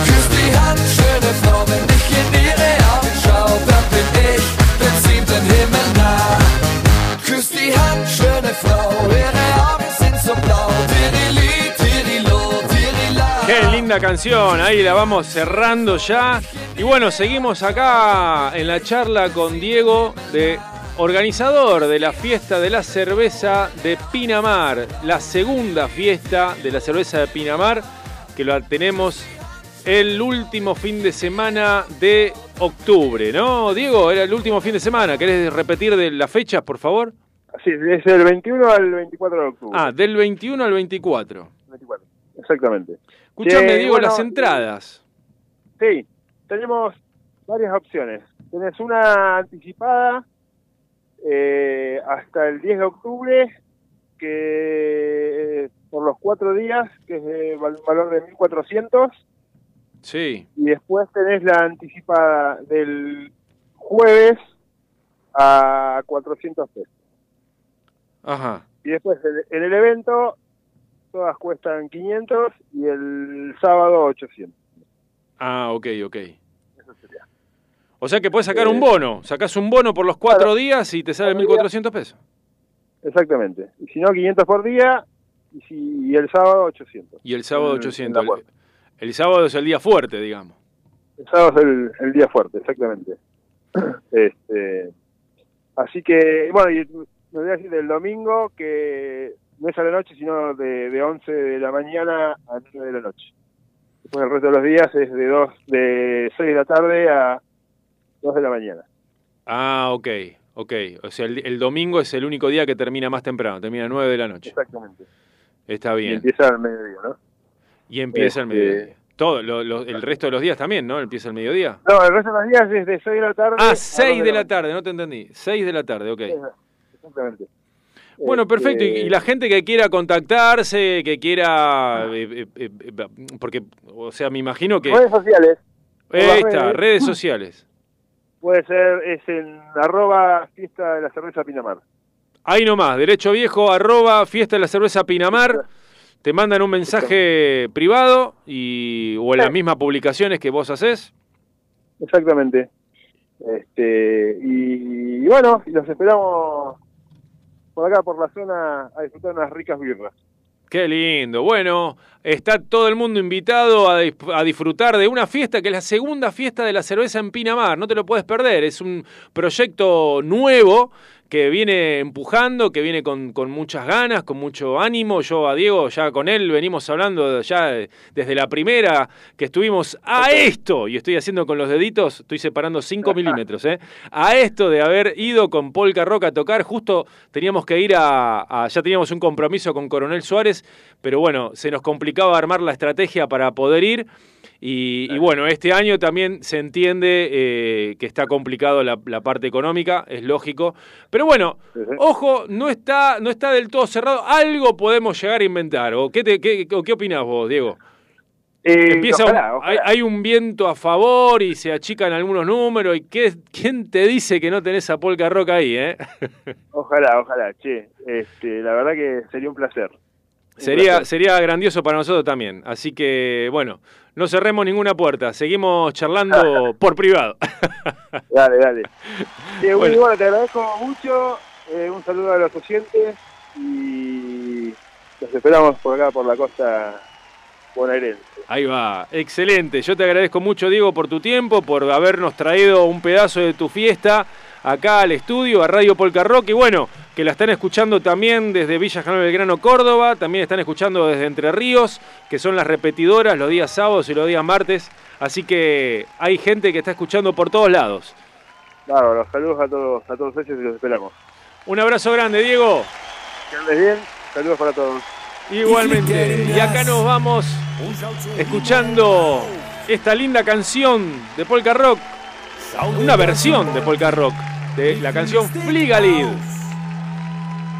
Küss die Hand, schöne Frau, wenn linda canción, ahí la vamos cerrando ya. Y bueno, seguimos acá en la charla con Diego, de organizador de la fiesta de la cerveza de Pinamar, la segunda fiesta de la cerveza de Pinamar, que la tenemos el último fin de semana de octubre, ¿no? Diego, era el último fin de semana, ¿querés repetir de las fechas, por favor? Sí, es del 21 al 24 de octubre. Ah, del 21 al 24. 24, exactamente. Diego, bueno, las entradas. Sí, tenemos varias opciones. Tenés una anticipada eh, hasta el 10 de octubre, que eh, por los cuatro días, que es de val- valor de 1.400, Sí. y después tenés la anticipada del jueves a 400 pesos. Ajá. Y después en el evento todas cuestan 500 y el sábado 800. Ah, ok, ok. Eso sería. O sea que puedes sacar Eh, un bono. Sacás un bono por los cuatro días y te sale 1.400 pesos. Exactamente. Y si no, 500 por día y, si, y el sábado 800. Y el sábado En- en 800. la puerta. El, el sábado es el día fuerte, digamos. El sábado es el, el día fuerte, exactamente. este, así que, bueno, y me voy a decir del domingo que no es a la noche, sino de, de 11 de la mañana a 9 de la noche. Después el resto de los días es de, dos, de 6 de la tarde a 2 de la mañana. Ah, ok, ok. O sea, el, el domingo es el único día que termina más temprano, termina a 9 de la noche. Exactamente. Está Y bien. empieza al mediodía, ¿no? Y empieza el Este- mediodía. Todo, lo- lo- el resto de los días también, ¿no? Empieza el mediodía. No, el resto de los días es de 6 de la tarde. Ah, a 6 2 de la tarde, no te entendí. 6 de la tarde, ok. Exactamente. Bueno, Este, perfecto. Y, y la gente que quiera contactarse, que quiera... eh, eh, eh, porque, o sea, me imagino que... Redes sociales. Ahí está, redes. redes sociales. Puede ser, es en arroba fiesta de la cerveza Pinamar. Ahí nomás, derecho viejo, arroba, fiesta de la cerveza Pinamar. Te mandan un mensaje privado y o en las mismas publicaciones que vos haces. Exactamente. Este, y, y bueno, y los esperamos por acá, por la zona, a disfrutar unas ricas birras. Qué lindo. Bueno, está todo el mundo invitado a, a disfrutar de una fiesta que es la segunda fiesta de la cerveza en Pinamar. No te lo puedes perder. Es un proyecto nuevo que viene empujando, que viene con, con muchas ganas, con mucho ánimo. Yo a Diego, ya con él venimos hablando ya desde la primera que estuvimos a esto, y estoy haciendo con los deditos, estoy separando 5 milímetros, ¿eh? a esto de haber ido con Polka Rock a tocar. Justo teníamos que ir a, a- ya teníamos un compromiso con Coronel Suárez, pero bueno, se nos complicaba armar la estrategia para poder ir. Y, y bueno, este año también se entiende eh, que está complicado la, la parte económica, es lógico. Pero bueno, ojo, no está, no está del todo cerrado. Algo podemos llegar a inventar. ¿O qué, te, qué, o qué opinás vos, Diego? Eh, Empieza ojalá, un- ojalá. Hay, hay un viento a favor y se achican algunos números. ¿Y qué, quién te dice que no tenés a Polka Rock ahí, eh? Ojalá, ojalá, che. Este, la verdad que sería un placer. Sería, sería grandioso para nosotros también. Así que, bueno, no cerremos ninguna puerta. Seguimos charlando por privado. Dale, dale. Willy, Bueno. bueno, te agradezco mucho. eh, un saludo a los oyentes y los esperamos por acá, por la costa bonaerense. Ahí va, excelente. Yo te agradezco mucho, Diego, por tu tiempo, por habernos traído un pedazo de tu fiesta acá al estudio, a Radio Polka Rock. Y bueno, que la están escuchando también desde Villa General Belgrano, Córdoba. También están escuchando desde Entre Ríos, que son las repetidoras los días sábados y los días martes. Así que hay gente que está escuchando por todos lados. Claro, los saludos a todos, a todos ellos y los esperamos. Un abrazo grande, Diego. Que andes bien, saludos para todos. Igualmente. Y acá nos vamos escuchando esta linda canción de Polka Rock. Una versión de Polka Rock. De la canción Fligalid.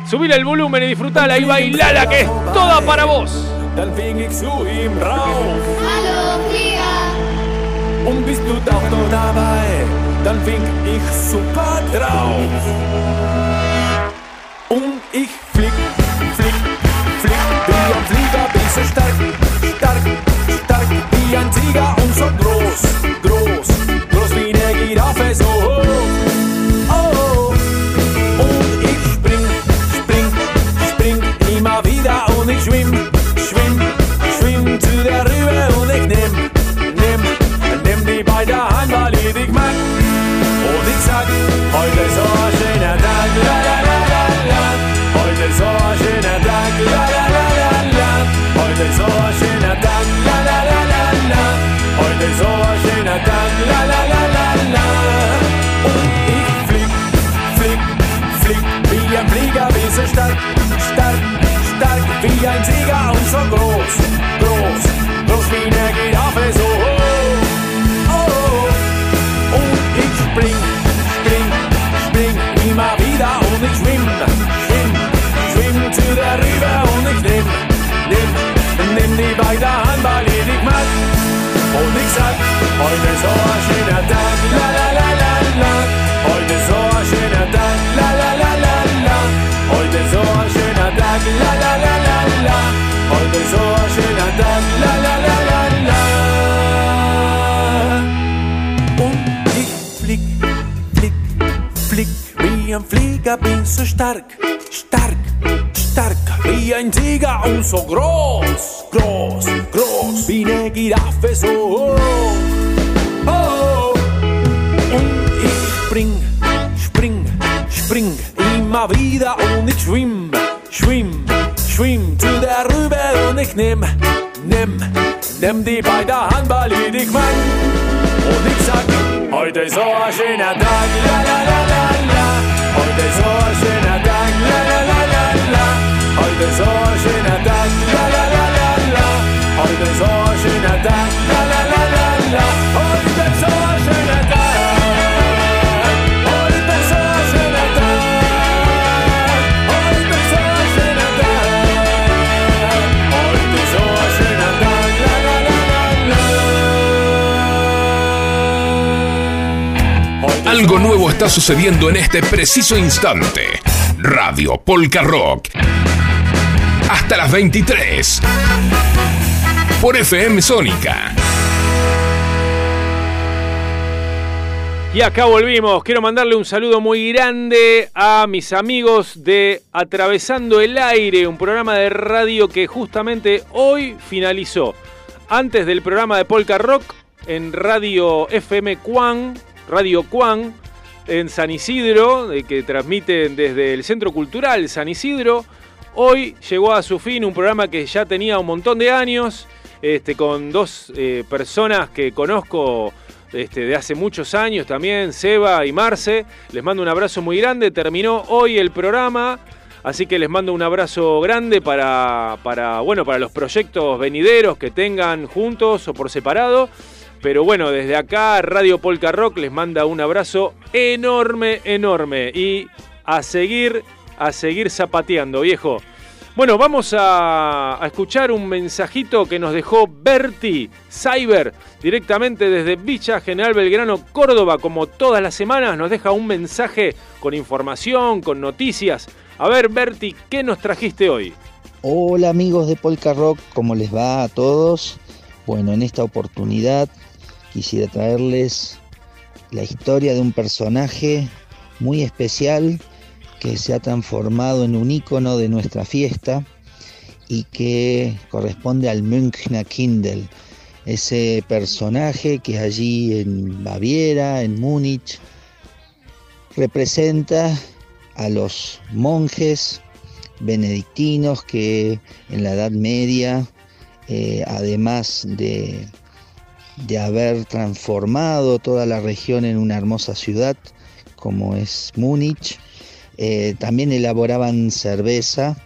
Subir el volumen y disfrutala y bailala que es toda para vos. Dann fing ich zu ihm rauf. Hallo, Flieger. Und bist du noch dabei? Dann fing ich super drauf. Und ich flieg, flieg, flieg wie ein Flieger, bin so stark, stark, stark wie ein Tiger und so groß, groß, groß wie eine Giraffe, so Sag, heute so ein schöner Tag, la la la la la. Heute so ein schöner Tag, la la la la la. Heute so ein schöner Tag, la la la la la. Heute so ein schöner Tag, la la la la la. Und ich flieg, flieg, flieg wie ein Flieger, bin so stark, stark, stark wie ein Tiger und so groß, groß, groß wie eine Giraffe, so hoch. Oh, und ich spring, spring, spring immer wieder und ich schwimm, schwimm, schwimm zu der Rübe und ich nimm, nimm, nimm die bei der Hand, weil ich dich mag. Und ich sag, heute ist so ein schöner Tag, la la la la la. Heute ist so ein schöner Tag, la la la la la. Heute ist so ein schöner Tag, Algo nuevo está sucediendo en este preciso instante. Radio Polka Rock. Hasta las 23. Por FM Sónica. Y acá volvimos. Quiero mandarle un saludo muy grande a mis amigos de Atravesando el Aire, un programa de radio que justamente hoy finalizó. Antes del programa de Polka Rock en Radio FM Quan, Radio Quan, en San Isidro, que transmiten desde el Centro Cultural San Isidro. Hoy llegó a su fin un programa que ya tenía un montón de años, este, con dos eh, personas que conozco este, de hace muchos años también, Seba y Marce. Les mando un abrazo muy grande. Terminó hoy el programa. Así que les mando un abrazo grande para, bueno, para los proyectos venideros que tengan juntos o por separado. Pero bueno, desde acá Radio Polka Rock les manda un abrazo enorme, enorme. Y a seguir, a seguir zapateando, viejo. Bueno, vamos a, escuchar un mensajito que nos dejó Berti Cyber directamente desde Villa General Belgrano, Córdoba. Como todas las semanas nos deja un mensaje con información, con noticias. A ver, Berti, ¿qué nos trajiste hoy? Hola amigos de Polka Rock, ¿cómo les va a todos? Bueno, en esta oportunidad quisiera traerles la historia de un personaje muy especial que se ha transformado en un ícono de nuestra fiesta y que corresponde al Münchner Kindle, ese personaje que allí en Baviera, en Múnich, representa a los monjes benedictinos que en la Edad Media, eh, además de, de haber transformado toda la región en una hermosa ciudad como es Múnich, eh, también elaboraban cerveza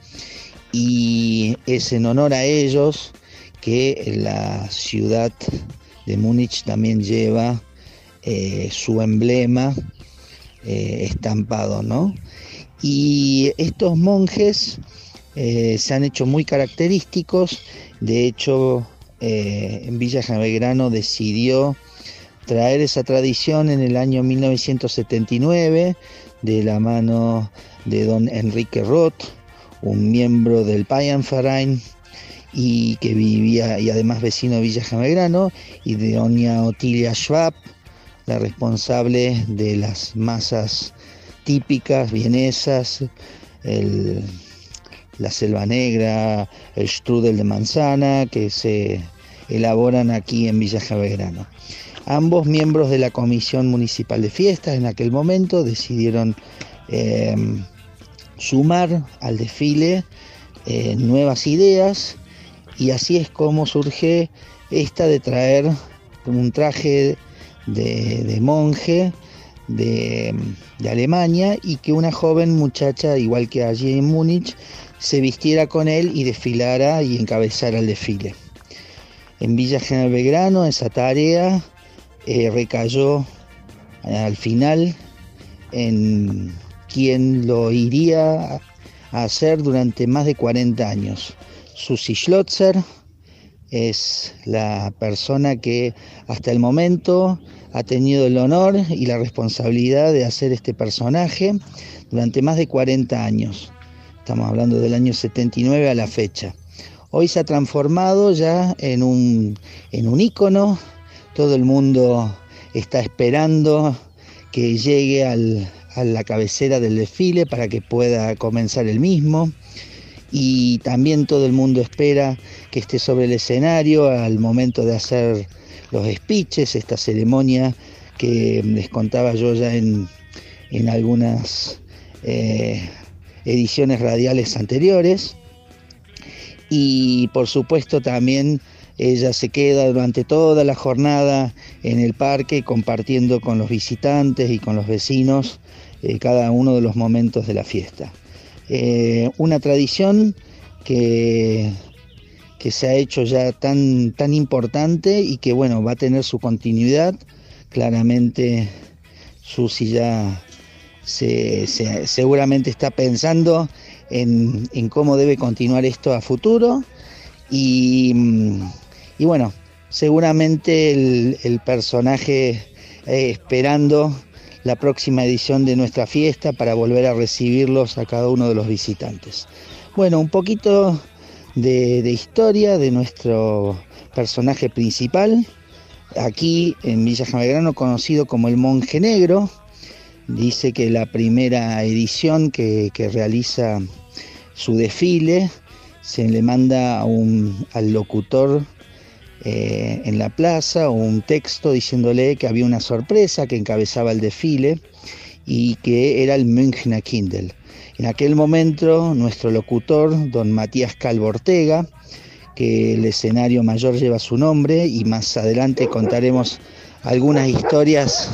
y es en honor a ellos que la ciudad de Múnich también lleva eh, su emblema eh, estampado, ¿no? Y estos monjes se han hecho muy característicos, de hecho eh, en Villa Belgrano decidió traer esa tradición en el año 1979 de la mano de don Enrique Roth, un miembro del Verein y que vivía y además vecino de Villa Belgrano, y de doña Otilia Schwab, la responsable de las masas típicas vienesas, la selva negra, el strudel de manzana, que se elaboran aquí en Villa Belgrano. Ambos miembros de la Comisión Municipal de Fiestas en aquel momento decidieron eh, sumar al desfile eh, nuevas ideas y así es como surge esta de traer un traje de, monje de Alemania y que una joven muchacha, igual que allí en Múnich, se vistiera con él y desfilara y encabezara el desfile. En Villa General Belgrano esa tarea eh, recayó al final en quien lo iría a hacer durante más de 40 años. Susi Schlotzer es la persona que hasta el momento ha tenido el honor y la responsabilidad de hacer este personaje durante más de 40 años. Estamos hablando del año 79 a la fecha. Hoy se ha transformado ya en un, en un ícono. Todo el mundo está esperando que llegue al- a la cabecera del desfile para que pueda comenzar el mismo. Y también todo el mundo espera que esté sobre el escenario al momento de hacer los speeches, esta ceremonia que les contaba yo ya en, en algunas eh, ediciones radiales anteriores. Y por supuesto también ella se queda durante toda la jornada en el parque compartiendo con los visitantes y con los vecinos eh, cada uno de los momentos de la fiesta. Eh, una tradición que, que se ha hecho ya tan, tan importante y que bueno, va a tener su continuidad. Claramente Susi ya se, se- seguramente está pensando en, cómo debe continuar esto a futuro y, mm, y bueno, seguramente el, personaje eh, esperando la próxima edición de nuestra fiesta para volver a recibirlos a cada uno de los visitantes. Bueno, un poquito de, historia de nuestro personaje principal, aquí en Villa Belgrano conocido como el Monje Negro. Dice que la primera edición que realiza su desfile se le manda a un- al locutor eh, en la plaza un texto diciéndole que había una sorpresa que encabezaba el desfile y que era el Münchner Kindle. En aquel momento, nuestro locutor, don Matías Calvo Ortega, que el escenario mayor lleva su nombre y más adelante contaremos algunas historias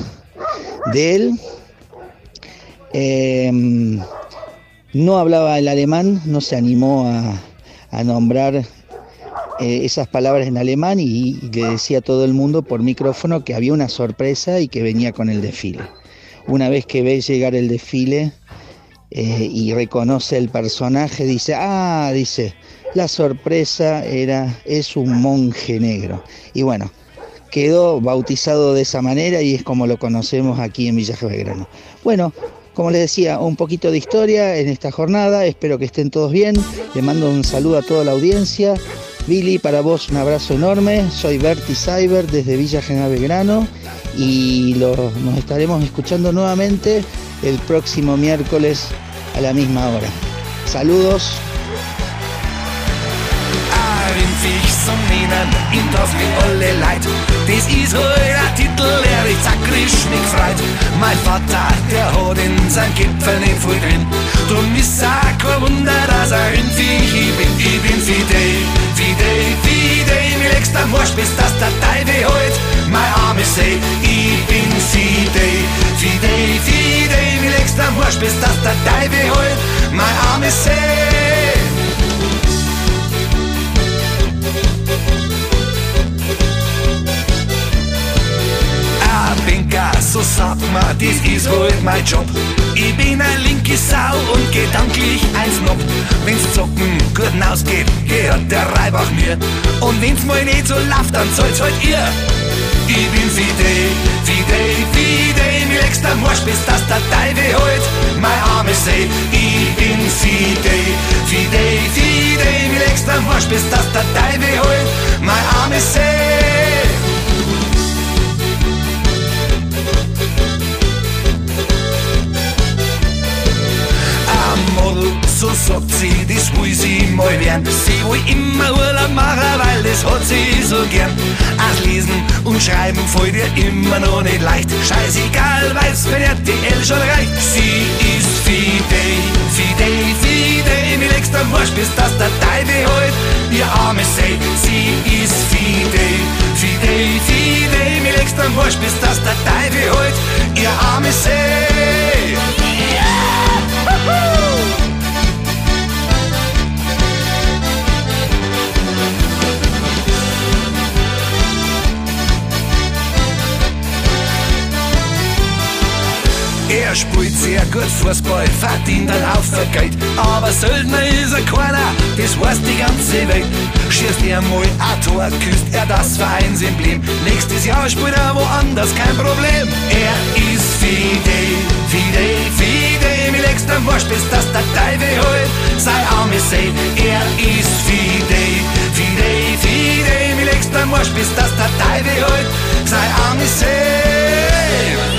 de él. Eh, no hablaba el alemán, no se animó a, a nombrar eh, esas palabras en alemán y, le decía a todo el mundo por micrófono que había una sorpresa y que venía con el desfile. Una vez que ve llegar el desfile eh, y reconoce el personaje, dice, ah, dice, la sorpresa era, es un monje negro. Y bueno, quedó bautizado de esa manera y es como lo conocemos aquí en Villa Belgrano. Bueno, como les decía, un poquito de historia en esta jornada, espero que estén todos bien, le mando un saludo a toda la audiencia. Billy, para vos un abrazo enorme, soy Berti Cyber desde Villa General Belgrano y lo- nos estaremos escuchando nuevamente el próximo miércoles a la misma hora. Saludos. Das ist heute ein Titel, der ich zakrisch mich freit. Mein Vater, der hat in sein Gipfel nicht voll drin. Drum ist auch kein Wunder, dass er in ich bin. Ich bin Fidei, Fidei, Fidei. Mir legst am Arsch, bis das der Teufel holt. Mein Arme sei, ich bin Fidei, Fidei, Fidei. Mir legst am Arsch, bis das der Teufel holt. Mein Arme sei. Pinka, so sagt man, das ist halt mein Job. Ich bin ein linke Sau und gedanklich ein Snob. Wenn's zocken gut ausgeht, gehört der Reibach mir. Und wenn's mal nicht so läuft, dann soll's halt ihr. Ich bin Fidei, Fidei, Fidei, mir legst am Arsch, bis das der Teufel holt. Mein Arme sei, ich bin Fidei, Fidei, Fidei, mir legst am Arsch, bis das der Teufel holt. Mein Arme sei. Model, so sagt sie, das will sie mal werden. Sie will immer Urlaub machen, weil das hat sie so gern. Ach, lesen und schreiben fällt ihr immer noch nicht leicht. Scheißegal, weil's für RTL schon reicht. Sie ist Fidei, Fidei, Fidei. Legst am Arsch, bis das der Teufel holt. Ihr arme Sei, sie ist Fidei, Fidei, Fidei. Legst am Arsch, bis das der Teufel holt. Ihr arme Sei. Woo! Er spielt sehr gut Fußball, verdient ein Haufen Geld. Aber Söldner ist er keiner, das weiß die ganze Welt. Schießt er mal ein Tor, küsst er das Vereinsemblem. Nächstes Jahr spielt er woanders, kein Problem. Er ist Fidei, Fidei, Fidei. Mir legst am Arsch, bis das der Teufel holt. Sei Arme sei, er ist Fidei, Fidei, Fidei. Mir legst am Arsch, bis das der Teufel holt. Sei Arme sei.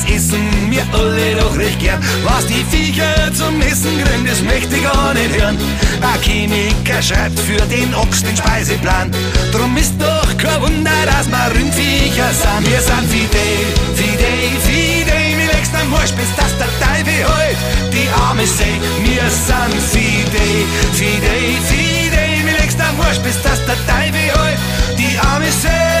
Das essen wir alle doch recht gern. Was die Viecher zum Essen kriegen, das möchte ich gar nicht hören. Ein Chemiker schreibt für den Ochs den Speiseplan. Drum ist doch kein Wunder, dass wir Rindviecher sind. Wir sind Fidei, Fidei, Fidei. Mir legst am Arsch, bis das der Teufel holt. Die Arme sei, wir sind Fidei, Fidei, Fidei. Mir legst am Arsch, bis das der Teufel holt. Die Arme sei.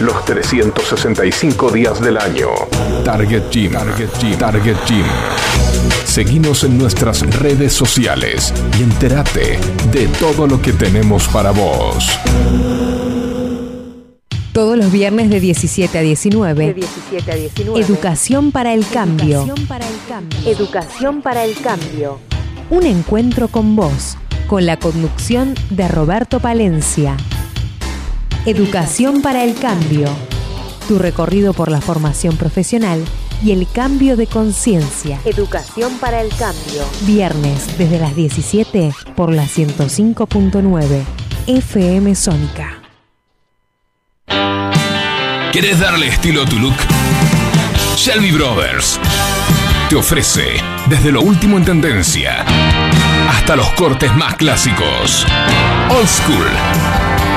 Los 365 días del año. Target Gym. Target Gym. Target Gym. Seguimos en nuestras redes sociales y entérate de todo lo que tenemos para vos. Todos los viernes de 17 a 19. Educación para el cambio. Educación para el cambio. Un encuentro con vos, con la conducción de Roberto Palencia. Educación para el cambio. Tu recorrido por la formación profesional y el cambio de conciencia. Educación para el cambio. Viernes desde las 17 por la 105.9 FM Sónica. ¿Quieres darle estilo a tu look? Shelby Brothers te ofrece desde lo último en tendencia hasta los cortes más clásicos. Old School.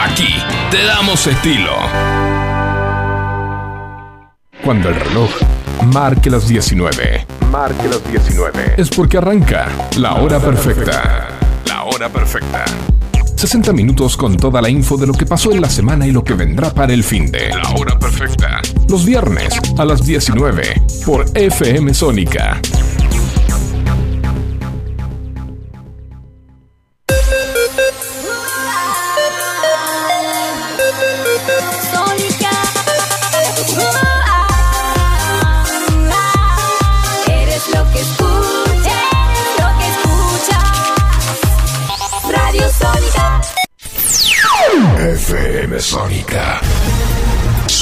Aquí te damos estilo. Cuando el reloj marque las 19. Marque las 19. Es porque arranca la hora perfecta. La hora perfecta. 60 minutos con toda la info de lo que pasó en la semana y lo que vendrá para el fin de La hora perfecta. Los viernes a las 19 por FM Sónica.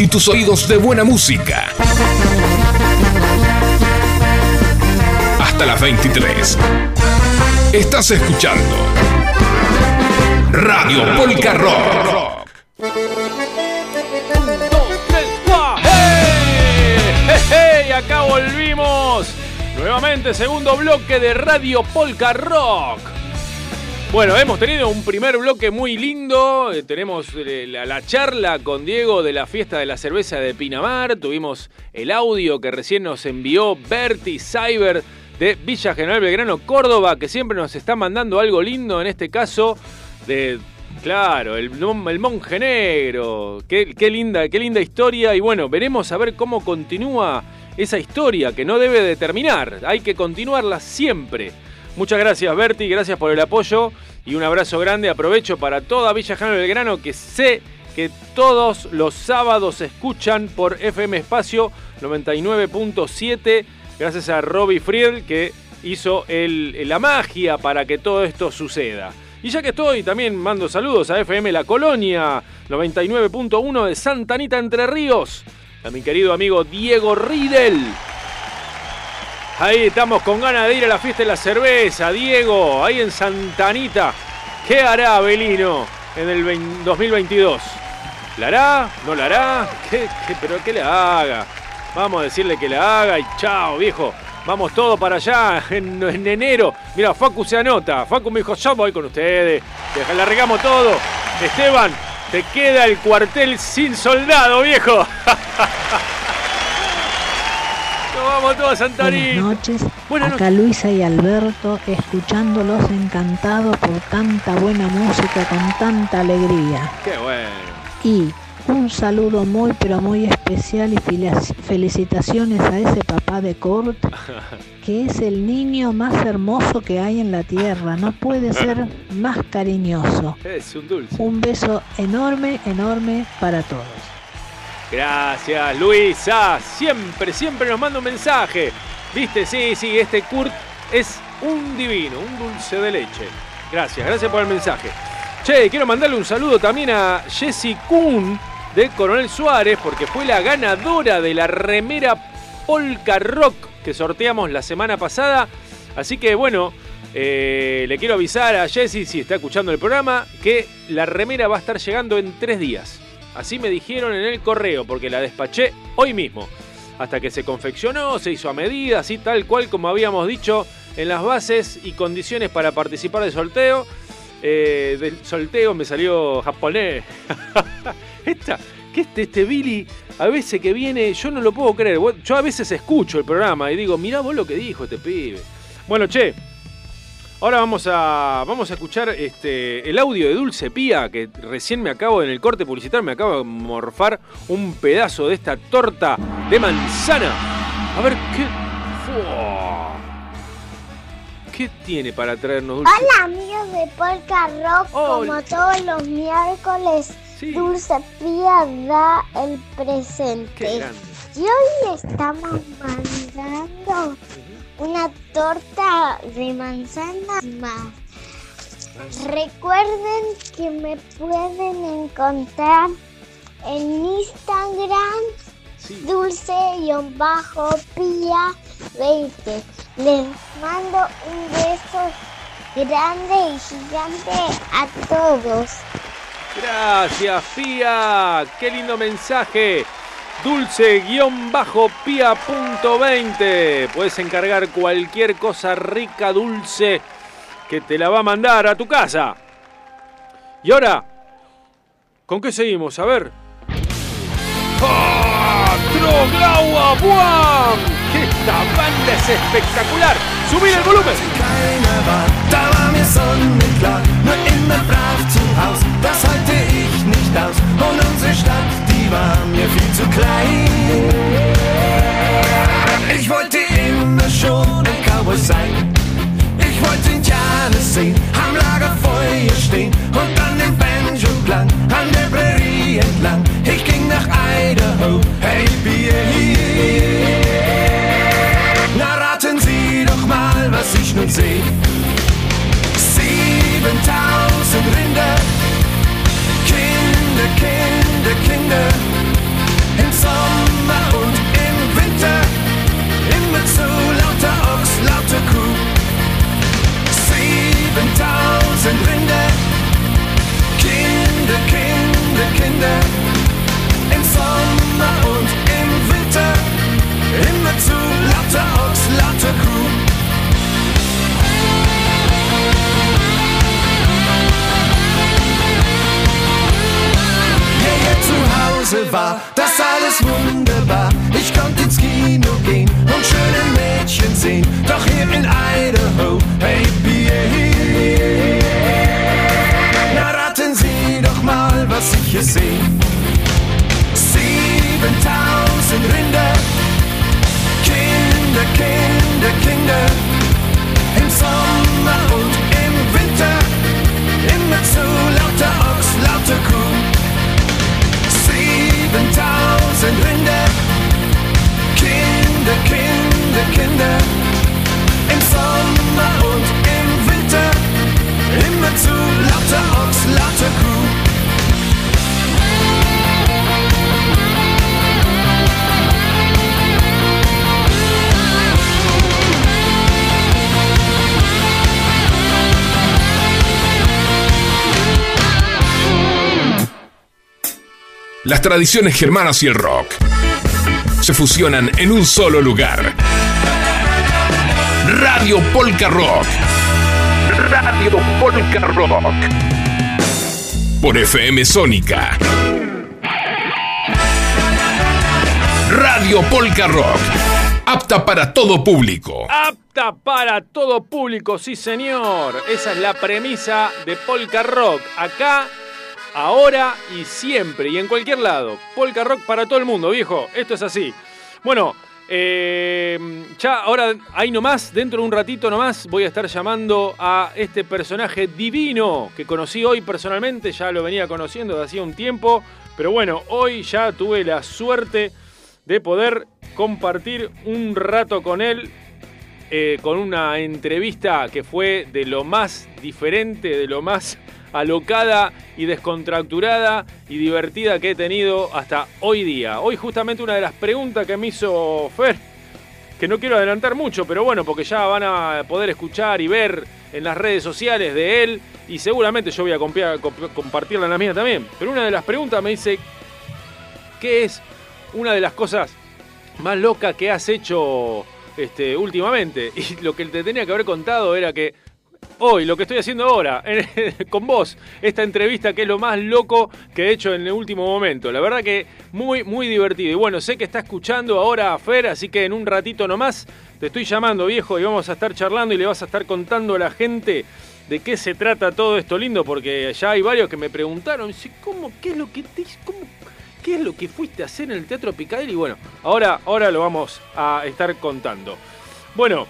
Y tus oídos de buena música. Hasta las 23. Estás escuchando Radio Polka Rock. ¡Hey! Acá volvimos. Nuevamente, segundo bloque de Radio Polka Rock. Bueno, hemos tenido un primer bloque muy lindo. eh, Tenemos eh, la, la charla con Diego de la fiesta de la cerveza de Pinamar. Tuvimos el audio que recién nos envió Berti Cyber de Villa General Belgrano, Córdoba, que siempre nos está mandando algo lindo. En este caso, de. Claro, el monje negro. Qué, qué linda, qué linda historia. Y bueno, veremos a ver cómo continúa esa historia que no debe de terminar. Hay que continuarla siempre. Muchas gracias, Berti, gracias por el apoyo y un abrazo grande. Aprovecho para toda Villa General Belgrano que sé que todos los sábados escuchan por FM Espacio 99.7. Gracias a Robbie Friedl que hizo la magia para que todo esto suceda. Y ya que estoy, también mando saludos a FM La Colonia 99.1 de Santa Anita Entre Ríos. A mi querido amigo Diego Riedel. Ahí estamos con ganas de ir a la fiesta de la cerveza, Diego, ahí en Santa Anita. ¿Qué hará Abelino en el 20 2022? ¿La hará? ¿No la hará? ¿Qué, qué- pero la haga. Vamos a decirle que la haga y chao, viejo. Vamos todos para allá en, en enero. Mira, Facu se anota. Facu me dijo, yo voy con ustedes. Deja- Largamos todo. Esteban, te queda el cuartel sin soldado, viejo. Nos vamos todos a Santarín. Buenas noches. Buenas Acá Luisa y Alberto, escuchándolos encantados por tanta buena música, con tanta alegría. Qué bueno. Y un saludo muy pero muy especial y felici- felicitaciones a ese papá de Kurt, que es el niño más hermoso que hay en la tierra. No puede ser más cariñoso. Es un dulce. Un beso enorme, enorme para todos. Gracias, Luisa. Siempre, siempre nos manda un mensaje. ¿Viste? Sí, sí, este Kurt es un divino, un dulce de leche. Gracias, gracias por el mensaje. Che, quiero mandarle un saludo también a Jessie Kuhn de Coronel Suárez, porque fue la ganadora de la remera Polka Rock que sorteamos la semana pasada. Así que bueno, eh, le quiero avisar a Jessie, si está escuchando el programa, que la remera va a estar llegando en tres días. Así me dijeron en el correo, porque la despaché hoy mismo. Hasta que se confeccionó, se hizo a medida, así tal cual como habíamos dicho en las bases y condiciones para participar del sorteo. Eh, del sorteo me salió japonés. Esta, que este, este Billy, a veces que viene, yo no lo puedo creer. Yo a veces escucho el programa y digo, mirá vos lo que dijo este pibe. Bueno, che, ahora vamos a, vamos a escuchar este, el audio de Dulce Pía, que recién me acabo, en el corte publicitario, me acabo de morfar un pedazo de esta torta de manzana. A ver qué. ¡Fua! ¿Qué tiene para traernos Dulce? Hola amigos de Polka Rock, como todos los miércoles, Dulce Pía da el presente. Y hoy estamos mandando una torta de manzana más. Recuerden que me pueden encontrar en Instagram dulce-pía20. Les mando un beso grande y gigante a todos. Gracias, Pía. Qué lindo mensaje. Dulce-pía.20. Puedes encargar cualquier cosa rica, dulce, que te la va a mandar a tu casa. Y ahora, ¿con qué seguimos? A ver. ¡Ah! ¡Troglaua Buam! ¡Que esta banda es espectacular! ¡Subir el volumen! War, mir viel zu klein. Ich wollte immer schon ein Cowboy sein. Ich wollte Indianer sehen, am Lagerfeuer stehen und an den Banjo klang, an der Prärie entlang. Ich ging nach Idaho, hey, BA. Na raten Sie doch mal, was ich nun sehe. 7000 Rinder, Kinder, Kinder, Kinder, im Sommer und im Winter, immer zu lauter Ochs, lauter Kuh. 7000 Rinder, Kinder, Kinder, Kinder, im Sommer und im Winter, immer zu lauter Ochs, lauter Kuh. Hause war das alles wunderbar. Ich konnte ins Kino gehen und schöne Mädchen sehen. Doch hier in Idaho, hey, BA. Na, raten Sie doch mal, was ich hier sehe. 7000 Rinder, Kinder, Kinder, Kinder. Im Sommer und im Winter, immer zu lauter Ochs, lauter Kuh. Las tradiciones germanas y el rock se fusionan en un solo lugar. Radio Polka Rock. Radio Polka Rock. por FM Sónica. Radio Polka Rock. Apta para todo público. Apta para todo público, sí señor. Esa es la premisa de Polka Rock. Acá, ahora y siempre. Y en cualquier lado. Polka Rock para todo el mundo, viejo. Esto es así. Bueno, eh, ya ahora, ahí nomás, dentro de un ratito nomás, voy a estar llamando a este personaje divino que conocí hoy personalmente, ya lo venía conociendo de hacía un tiempo, pero bueno, hoy ya tuve la suerte de poder compartir un rato con él, eh, con una entrevista que fue de lo más diferente, de lo más alocada y descontracturada y divertida que he tenido hasta hoy día. Hoy justamente una de las preguntas que me hizo Fer, que no quiero adelantar mucho, pero bueno, porque ya van a poder escuchar y ver en las redes sociales de él y seguramente yo voy a compartirla en la mía también. Pero una de las preguntas me dice, ¿qué es una de las cosas más locas que has hecho este, últimamente? Y lo que te tenía que haber contado era que hoy, lo que estoy haciendo ahora, con vos, esta entrevista que es lo más loco que he hecho en el último momento. La verdad que muy, muy divertido. Y bueno, sé que está escuchando ahora a Fer, así que en un ratito nomás te estoy llamando, viejo, y vamos a estar charlando y le vas a estar contando a la gente de qué se trata todo esto lindo, porque ya hay varios que me preguntaron, ¿cómo, qué es lo que te, qué es lo que fuiste a hacer en el Teatro Picadelli? Y bueno, ahora, ahora lo vamos a estar contando. Bueno,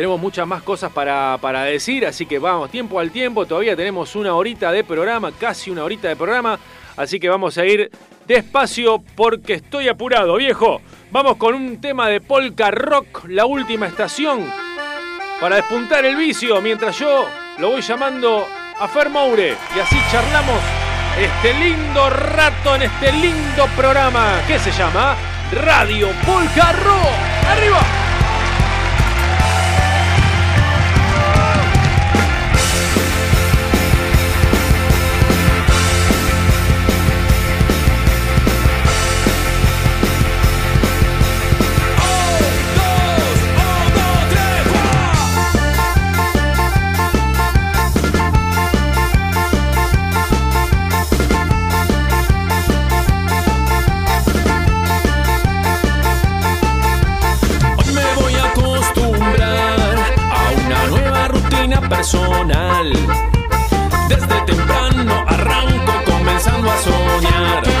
tenemos muchas más cosas para, para, decir, así que vamos, tiempo al tiempo. Todavía tenemos una horita de programa, casi una horita de programa. Así que vamos a ir despacio porque estoy apurado, viejo. Vamos con un tema de polka rock, la última estación, para despuntar el vicio, mientras yo lo voy llamando a Fer Moure. Y así charlamos este lindo rato en este lindo programa que se llama Radio Polka Rock. ¡Arriba! Personal. Desde temprano arranco comenzando a soñar.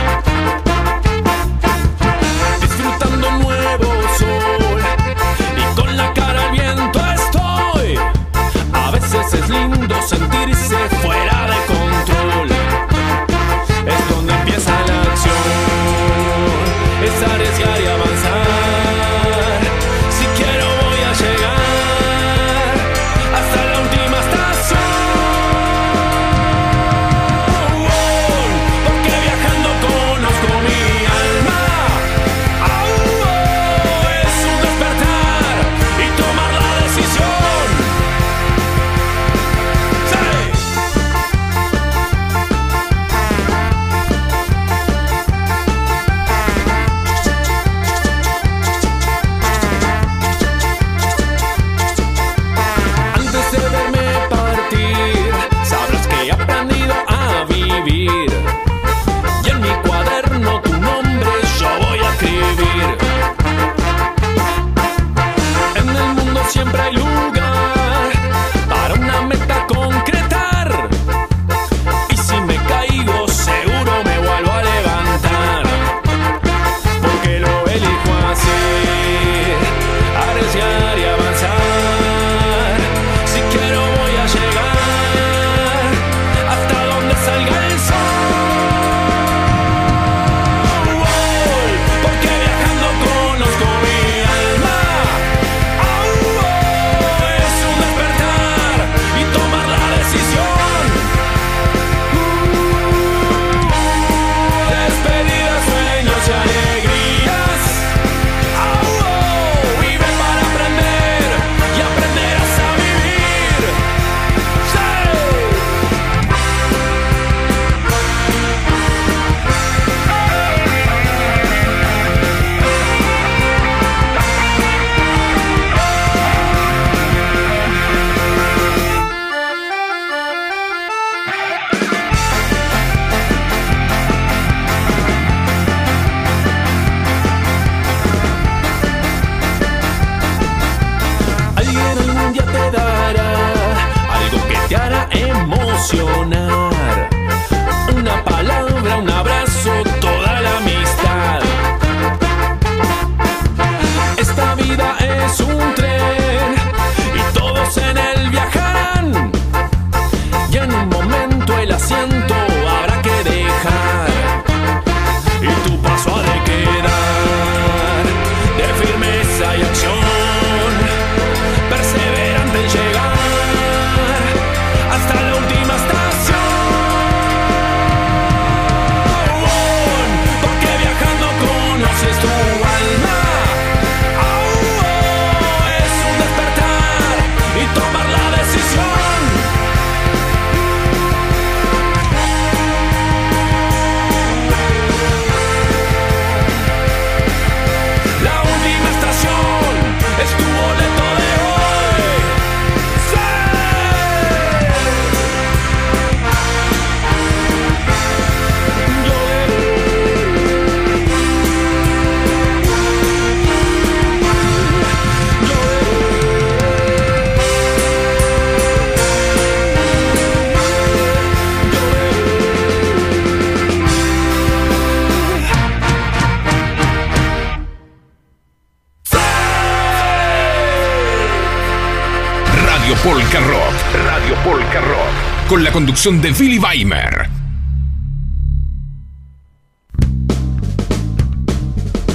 Conducción de Billy Weimer.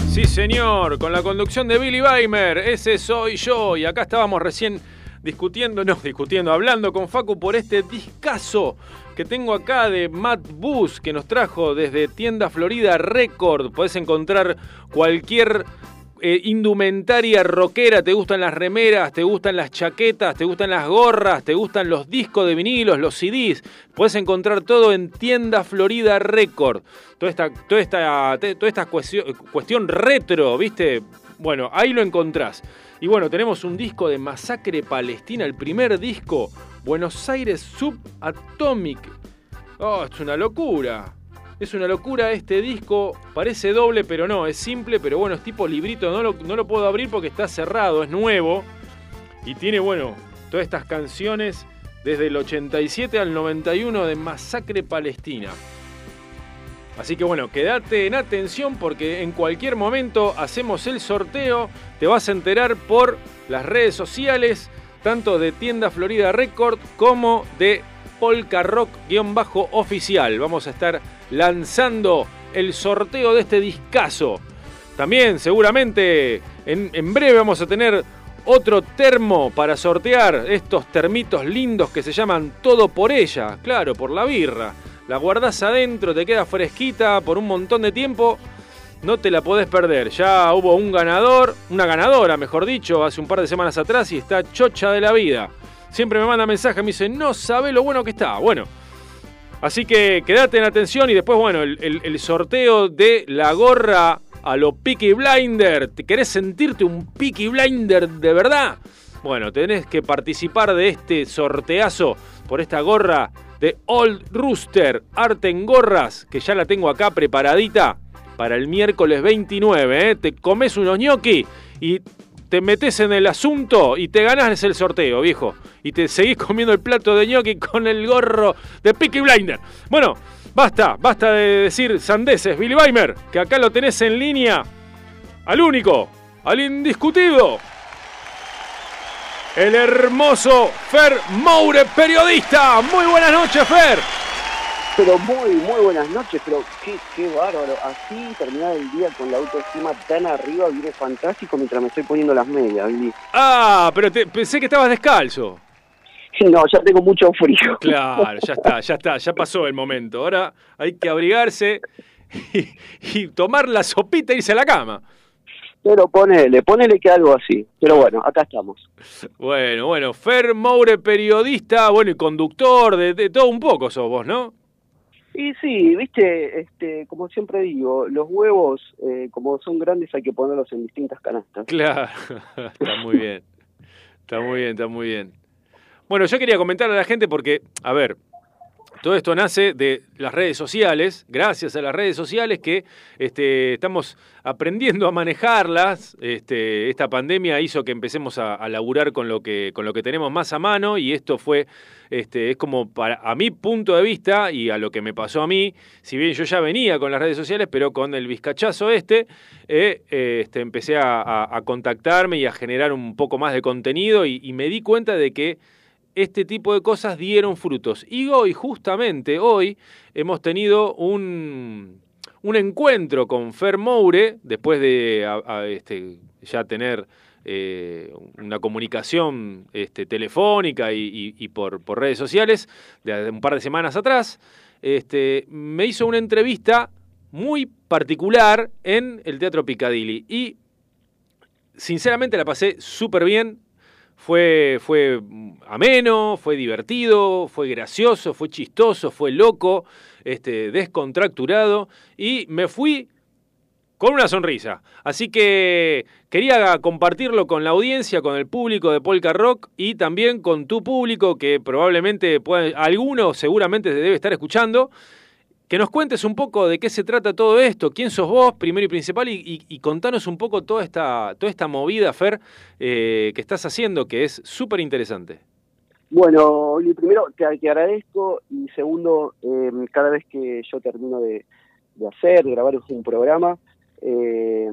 Sí, señor, con la conducción de Billy Weimer, ese soy yo. Y acá estábamos recién discutiendo, no, discutiendo, hablando con Facu por este discazo que tengo acá de Matt Bus, que nos trajo desde Tienda Florida Record. Podés encontrar cualquier eh, indumentaria rockera, te gustan las remeras, te gustan las chaquetas, te gustan las gorras, te gustan los discos de vinilos, los CDs. Puedes encontrar todo en Tienda Florida Record. Toda esta, toda esta, toda esta cuestión, cuestión retro, ¿viste? Bueno, ahí lo encontrás. Y bueno, tenemos un disco de Masacre Palestina, el primer disco, Buenos Aires Subatomic. Oh, es una locura. Es una locura este disco. Parece doble, pero no, es simple, pero bueno, es tipo librito. No lo, puedo abrir porque está cerrado, es nuevo. Y tiene, bueno, todas estas canciones desde el 87 al 91 de Masacre Palestina. Así que bueno, quédate en atención porque en cualquier momento hacemos el sorteo. Te vas a enterar por las redes sociales, tanto de Tienda Florida Record como de Polka Rock-oficial. Vamos a estar lanzando el sorteo de este discazo. También seguramente en, en breve vamos a tener otro termo para sortear. Estos termitos lindos que se llaman Todo por ella. Claro, por la birra. La guardás adentro, te queda fresquita por un montón de tiempo. No te la podés perder. Ya hubo un ganador, una ganadora, mejor dicho, hace un par de semanas atrás y está chocha de la vida. Siempre me manda mensaje, me dice, no sabe lo bueno que está. Bueno, así que quédate en atención y después, bueno, el sorteo de la gorra a lo Peaky Blinder. ¿Te querés sentirte un Peaky Blinder de verdad? Bueno, tenés que participar de este sorteazo por esta gorra de Old Rooster, arte en gorras, que ya la tengo acá preparadita para el miércoles 29. ¿eh? Te comes unos gnocchi y te metes en el asunto y te ganás el sorteo, viejo. Y te seguís comiendo el plato de gnocchi con el gorro de Peaky Blinder. Bueno, basta, basta de decir sandeces, Billy Weimer, que acá lo tenés en línea al único, al indiscutido. El hermoso Fer Moure, periodista. Muy buenas noches, Fer. Pero muy, muy buenas noches, pero qué, qué bárbaro. Así terminar el día con la autoestima tan arriba viene fantástico mientras me estoy poniendo las medias, Billy. Ah, pero te- pensé que estabas descalzo. No, ya tengo mucho frío. Claro, ya está, ya está, ya pasó el momento. Ahora hay que abrigarse y, y tomar la sopita e irse a la cama. Pero ponele, ponele que algo así. Pero bueno, acá estamos. Bueno, bueno, Fer Moure, periodista, bueno, y conductor, de, de todo un poco sos vos, ¿no? Y sí, viste, este, como siempre digo, los huevos, eh, como son grandes, hay que ponerlos en distintas canastas. Claro, está muy bien. Está muy bien, está muy bien. Bueno, yo quería comentarle a la gente porque, a ver, Todo esto nace de las redes sociales, gracias a las redes sociales que este, estamos aprendiendo a manejarlas. Este, esta pandemia hizo que empecemos a, laburar con lo que, con lo que tenemos más a mano y esto fue, este, es como para, a mi punto de vista y a lo que me pasó a mí, si bien yo ya venía con las redes sociales, pero con el bizcachazo este, eh, este empecé a, contactarme y a generar un poco más de contenido y me di cuenta de que este tipo de cosas dieron frutos. Y hoy, justamente hoy, hemos tenido un, un encuentro con Fer Moure, después de este, ya tener eh, una comunicación este, telefónica y, y, por, redes sociales de un par de semanas atrás, este, me hizo una entrevista muy particular en el Teatro Picadilly. Y sinceramente la pasé súper bien, fue, fue ameno, fue divertido, fue gracioso, fue chistoso, fue loco, este, descontracturado y me fui con una sonrisa. Así que quería compartirlo con la audiencia, con el público de Polka Rock y también con tu público que probablemente pueda, alguno seguramente te debe estar escuchando que nos cuentes un poco de qué se trata todo esto, quién sos vos, primero y principal, y, y, contanos un poco toda esta, toda esta movida, Fer, eh, que estás haciendo, que es súper interesante. Bueno, primero te, agradezco y segundo, eh, cada vez que yo termino de, de hacer, de grabar un programa, eh,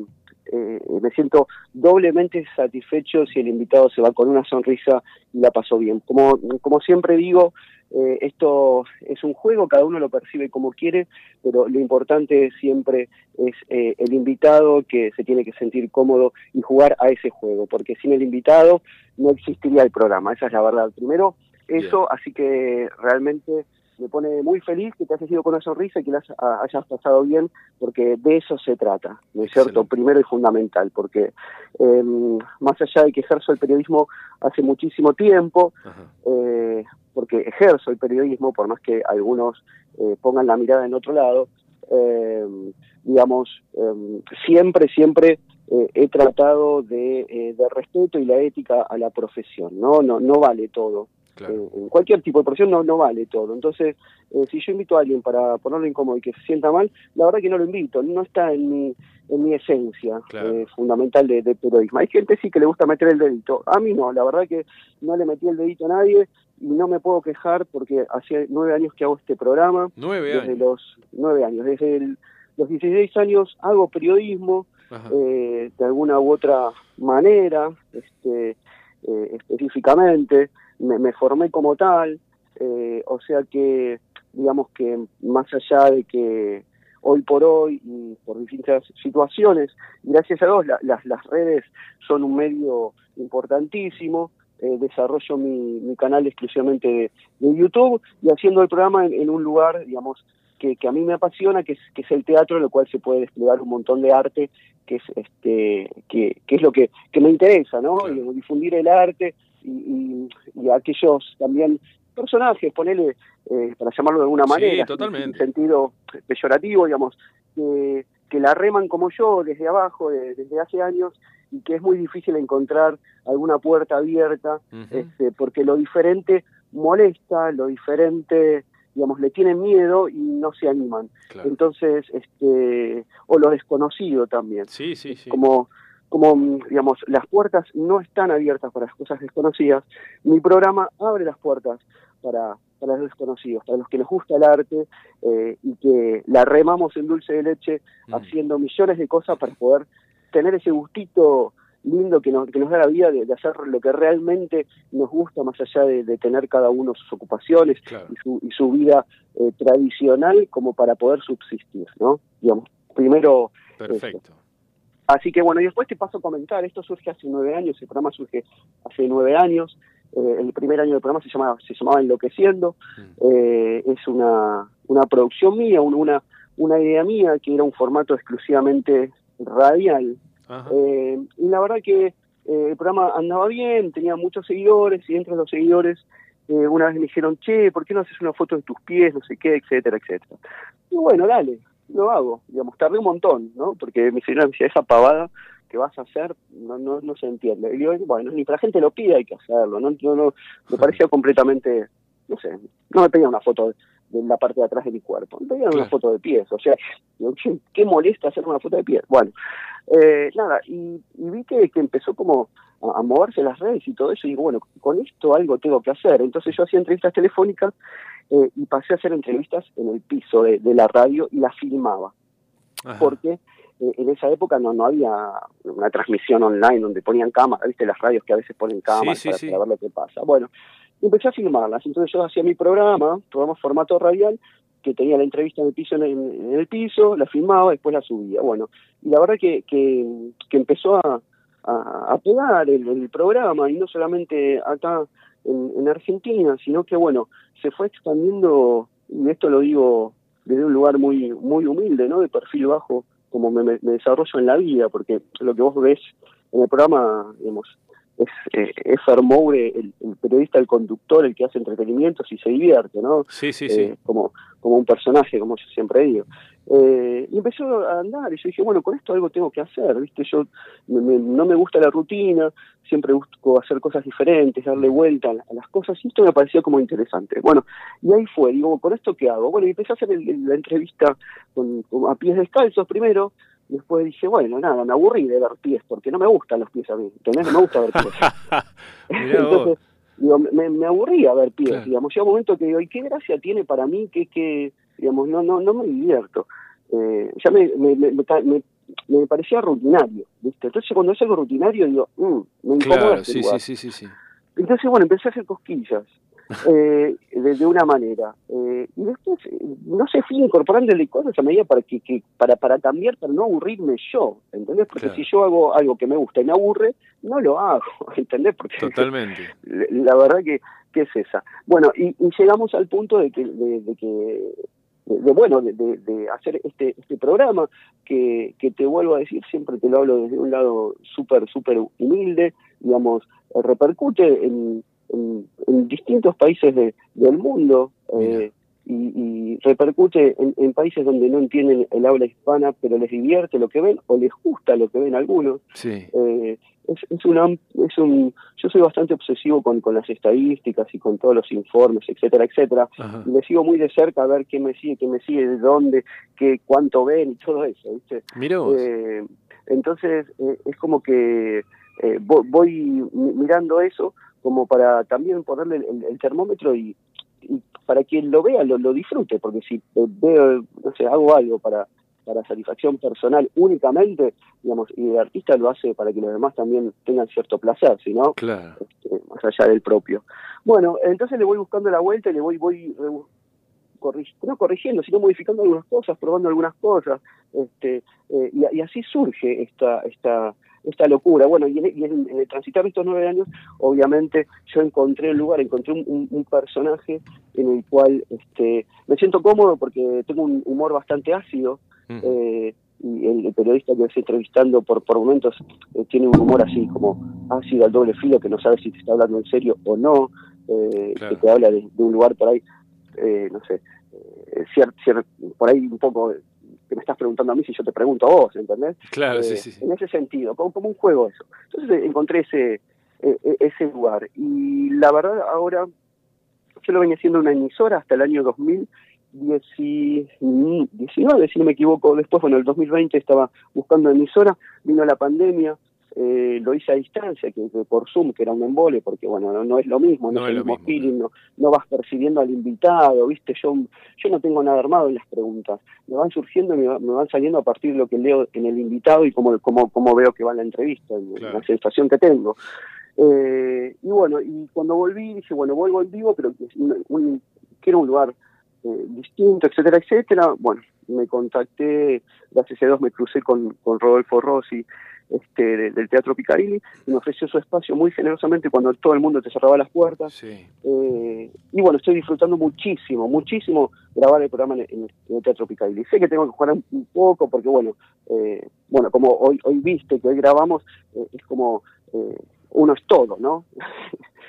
eh, me siento doblemente satisfecho si el invitado se va con una sonrisa y la pasó bien. Como, como siempre digo, eh, esto es un juego, cada uno lo percibe como quiere, pero lo importante siempre es eh, el invitado que se tiene que sentir cómodo y jugar a ese juego, porque sin el invitado no existiría el programa, esa es la verdad. Primero, eso, Bien. así que realmente me pone muy feliz que te hayas ido con una sonrisa y que la hayas pasado bien, porque de eso se trata, ¿no es cierto? Primero y fundamental, porque eh, más allá de que ejerzo el periodismo hace muchísimo tiempo, eh, porque ejerzo el periodismo, por más que algunos eh, pongan la mirada en otro lado, eh, digamos, siempre, siempre eh, he tratado de, eh, de respeto y la ética a la profesión, ¿no? No, no vale todo. Claro. Eh, en cualquier tipo de profesión no, no vale todo. Entonces, eh, si yo invito a alguien para ponerlo incómodo y que se sienta mal, la verdad que no lo invito, no está en mi, en mi esencia claro. eh, fundamental de, de, periodismo. Hay gente sí que le gusta meter el dedito, a mí no, la verdad que no le metí el dedito a nadie y no me puedo quejar porque hace nueve años que hago este programa. Nueve desde años. los nueve años, desde el, los 16 años hago periodismo eh, de alguna u otra manera, este, específicamente me, me formé como tal, eh, o sea que digamos que más allá de que hoy por hoy y por distintas situaciones, gracias a Dios la, las, las redes son un medio importantísimo, eh, desarrollo mi, mi, canal exclusivamente de, de, YouTube y haciendo el programa en, en un lugar, digamos, que, que, a mí me apasiona, que es, que es el teatro, en el cual se puede desplegar un montón de arte, que es este que, que es lo que, que me interesa, ¿no? Claro. difundir el arte y, y, y, aquellos también personajes, ponele, eh, para llamarlo de alguna manera, sí, en sentido peyorativo, digamos, que, que la reman como yo desde abajo, de, desde hace años, y que es muy difícil encontrar alguna puerta abierta, uh -huh. este, porque lo diferente molesta, lo diferente digamos, le tienen miedo y no se animan. Claro. Entonces, este, o lo desconocido también. Sí, sí, sí. Como, como, digamos, las puertas no están abiertas para las cosas desconocidas, mi programa abre las puertas para, para los desconocidos, para los que les gusta el arte eh, y que la remamos en dulce de leche mm. haciendo millones de cosas para poder tener ese gustito lindo que nos, que nos da la vida de, de, hacer lo que realmente nos gusta, más allá de, de tener cada uno sus ocupaciones claro. y, su, y, su, vida eh, tradicional como para poder subsistir, ¿no? Digamos, primero... Perfecto. Esto. Así que bueno, y después te paso a comentar, esto surge hace nueve años, el programa surge hace nueve años, eh, el primer año del programa se llamaba, se llamaba Enloqueciendo, mm. eh, es una, una producción mía, una, una idea mía que era un formato exclusivamente radial, eh, y la verdad que el programa andaba bien, tenía muchos seguidores y entre los seguidores una vez me dijeron, che, ¿por qué no haces una foto de tus pies, no sé qué, etcétera, etcétera? Y bueno, dale, lo hago, digamos, tardé un montón, ¿no? Porque mi señora me decía, esa pavada que vas a hacer no, no, no se entiende. Y digo, bueno, ni para la gente lo pide hay que hacerlo, ¿no? no, no me parecía completamente, no sé, no me pedía una foto de, de la parte de atrás de mi cuerpo. Entonces era una foto de pies, o sea, digo, ¿qué, qué molesta hacer una foto de pies? Bueno, eh, nada, y, y vi que, que empezó como a, a moverse las redes y todo eso, y digo, bueno, con esto algo tengo que hacer. Entonces yo hacía entrevistas telefónicas eh, y pasé a hacer entrevistas en el piso de, de la radio y las filmaba, porque eh, en esa época no, no había una transmisión online donde ponían cámaras, viste las radios que a veces ponen cámaras sí, para, sí. ver lo que pasa. Bueno, empecé a filmarlas. Entonces yo hacía mi programa, programa formato radial, que tenía la entrevista en el piso, en el, en el piso, la filmaba, después la subía. Bueno, y la verdad que, que, que empezó a, a, a pegar el, el programa, y no solamente acá en, en Argentina, sino que bueno, se fue expandiendo, y esto lo digo desde un lugar muy, muy humilde, ¿no? De perfil bajo, como me, desarrollo en la vida, porque lo que vos ves en el programa, digamos, es, eh, es Fer Moure, el, el periodista, el conductor, el que hace entretenimientos y se divierte, ¿no? Sí, sí, sí. Eh, como, como un personaje, como yo siempre digo. Eh, y empezó a andar y yo dije, bueno, con esto algo tengo que hacer, ¿viste? Yo me- me- no me gusta la rutina, siempre busco hacer cosas diferentes, darle vuelta a, a las cosas y esto me parecía como interesante. Bueno, y ahí fue, digo, ¿con esto qué hago? Bueno, y empecé a hacer el- el- la entrevista con, con- a pies descalzos primero, y después dije, bueno, nada, me aburrí de ver pies, porque no me gustan los pies a mí, ¿entendés? No me gusta ver pies. Entonces, digo, me, me aburría ver pies, digamos, llega un momento que digo, ¿y qué gracia tiene para mí que, que digamos, no, no, no me divierto? Eh, ya me, me, me, me, ca- me- me parecía rutinario, ¿viste? Entonces cuando es algo rutinario digo, mm, me incomoda Claro, este sí, lugar. sí, sí, sí, sí. Entonces, bueno, empecé a hacer cosquillas eh, de, de una manera. Eh, y después, no sé, fui incorporándole cosas a medida para que, que para, para cambiar, para no aburrirme yo, ¿entendés? Porque Claro. si yo hago algo que me gusta y me aburre, no lo hago, ¿entendés? Porque Totalmente. la verdad que, que es esa. Bueno, y, y llegamos al punto de que, de, de que de, bueno, de, de- hacer este, este programa, que, que te vuelvo a decir, siempre te lo hablo desde un lado súper, súper humilde, digamos, eh, repercute en, en, en distintos países de- del mundo eh, y, y repercute en, en países donde no entienden el habla hispana, pero les divierte lo que ven o les gusta lo que ven a algunos. Sí. Eh, es, es, una, es un, yo soy bastante obsesivo con, con las estadísticas y con todos los informes, etcétera, etcétera. Ajá. Y me sigo muy de cerca a ver qué me sigue, qué me sigue, de dónde, qué, cuánto ven y todo eso, ¿viste? Eh, entonces, eh, es como que eh, vo- voy mi- mirando eso como para también ponerle el termómetro y, y para quien lo vea, lo, lo disfrute, porque si eh, veo, no sé, hago algo para para satisfacción personal únicamente, digamos, y el artista lo hace para que los demás también tengan cierto placer, si no, Claro. este, más allá del propio. Bueno, entonces le voy buscando la vuelta y le voy, voy rebu- corri- no corrigiendo, sino modificando algunas cosas, probando algunas cosas, este, eh, y, y así surge esta, esta, esta locura. Bueno, y, en, y en- en el transitar estos nueve años, obviamente yo encontré un lugar, encontré un, un- un personaje en el cual este, me siento cómodo porque tengo un humor bastante ácido, eh, y el, el periodista que estoy entrevistando por, por momentos eh, tiene un humor así como ácido al doble filo, que no sabe si te está hablando en serio o no, eh, que te habla de, de un lugar por ahí, eh, no sé, eh, cier- cier- por ahí un poco que me estás preguntando a mí si yo te pregunto a vos, ¿entendés? Claro, Eh, sí, sí, sí. En ese sentido, como, como un juego eso. Entonces eh, encontré ese, eh, eh, ese lugar. Y la verdad ahora, yo lo venía haciendo en una emisora hasta el año 2019, si no me equivoco. Después, bueno, el 2020 estaba buscando emisora, vino la pandemia, eh, lo hice a distancia, que, que por Zoom, que era un embole, porque bueno, no, no es lo mismo, no, No es el mismo feeling, no, no vas percibiendo al invitado, viste, yo, yo no tengo nada armado en las preguntas, me van surgiendo y me, me van saliendo a partir de lo que leo en el invitado y cómo, cómo, cómo veo que va la entrevista, y la sensación que tengo. Eh, y bueno, y cuando volví dije, bueno, vuelvo en vivo, pero un- un- quiero un lugar eh, distinto, etcétera, etcétera. Bueno, me contacté, gracias a Dios me crucé con, con Rodolfo Rossi este, de- del Teatro Picarilli y me ofreció su espacio muy generosamente cuando todo el mundo te cerraba las puertas. Eh, y bueno, estoy disfrutando muchísimo, muchísimo grabar el programa en, en- en el Teatro Picarilli. Sé que tengo que jugar un, un poco porque, bueno, eh, bueno como hoy, hoy viste que hoy grabamos, eh, es como eh, uno es todo, ¿no?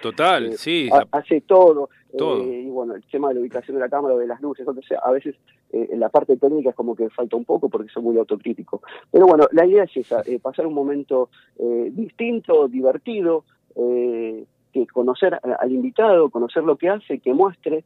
Total, Eh, sí. ha- hace todo, Todo. eh, y bueno, el tema de la ubicación de la cámara, de las luces, sea, a veces eh, en la parte técnica es como que falta un poco porque soy muy autocrítico. Pero bueno, la idea es esa, pasar un momento eh, distinto, divertido, eh, que con conocer al invitado, conocer lo que hace, que muestre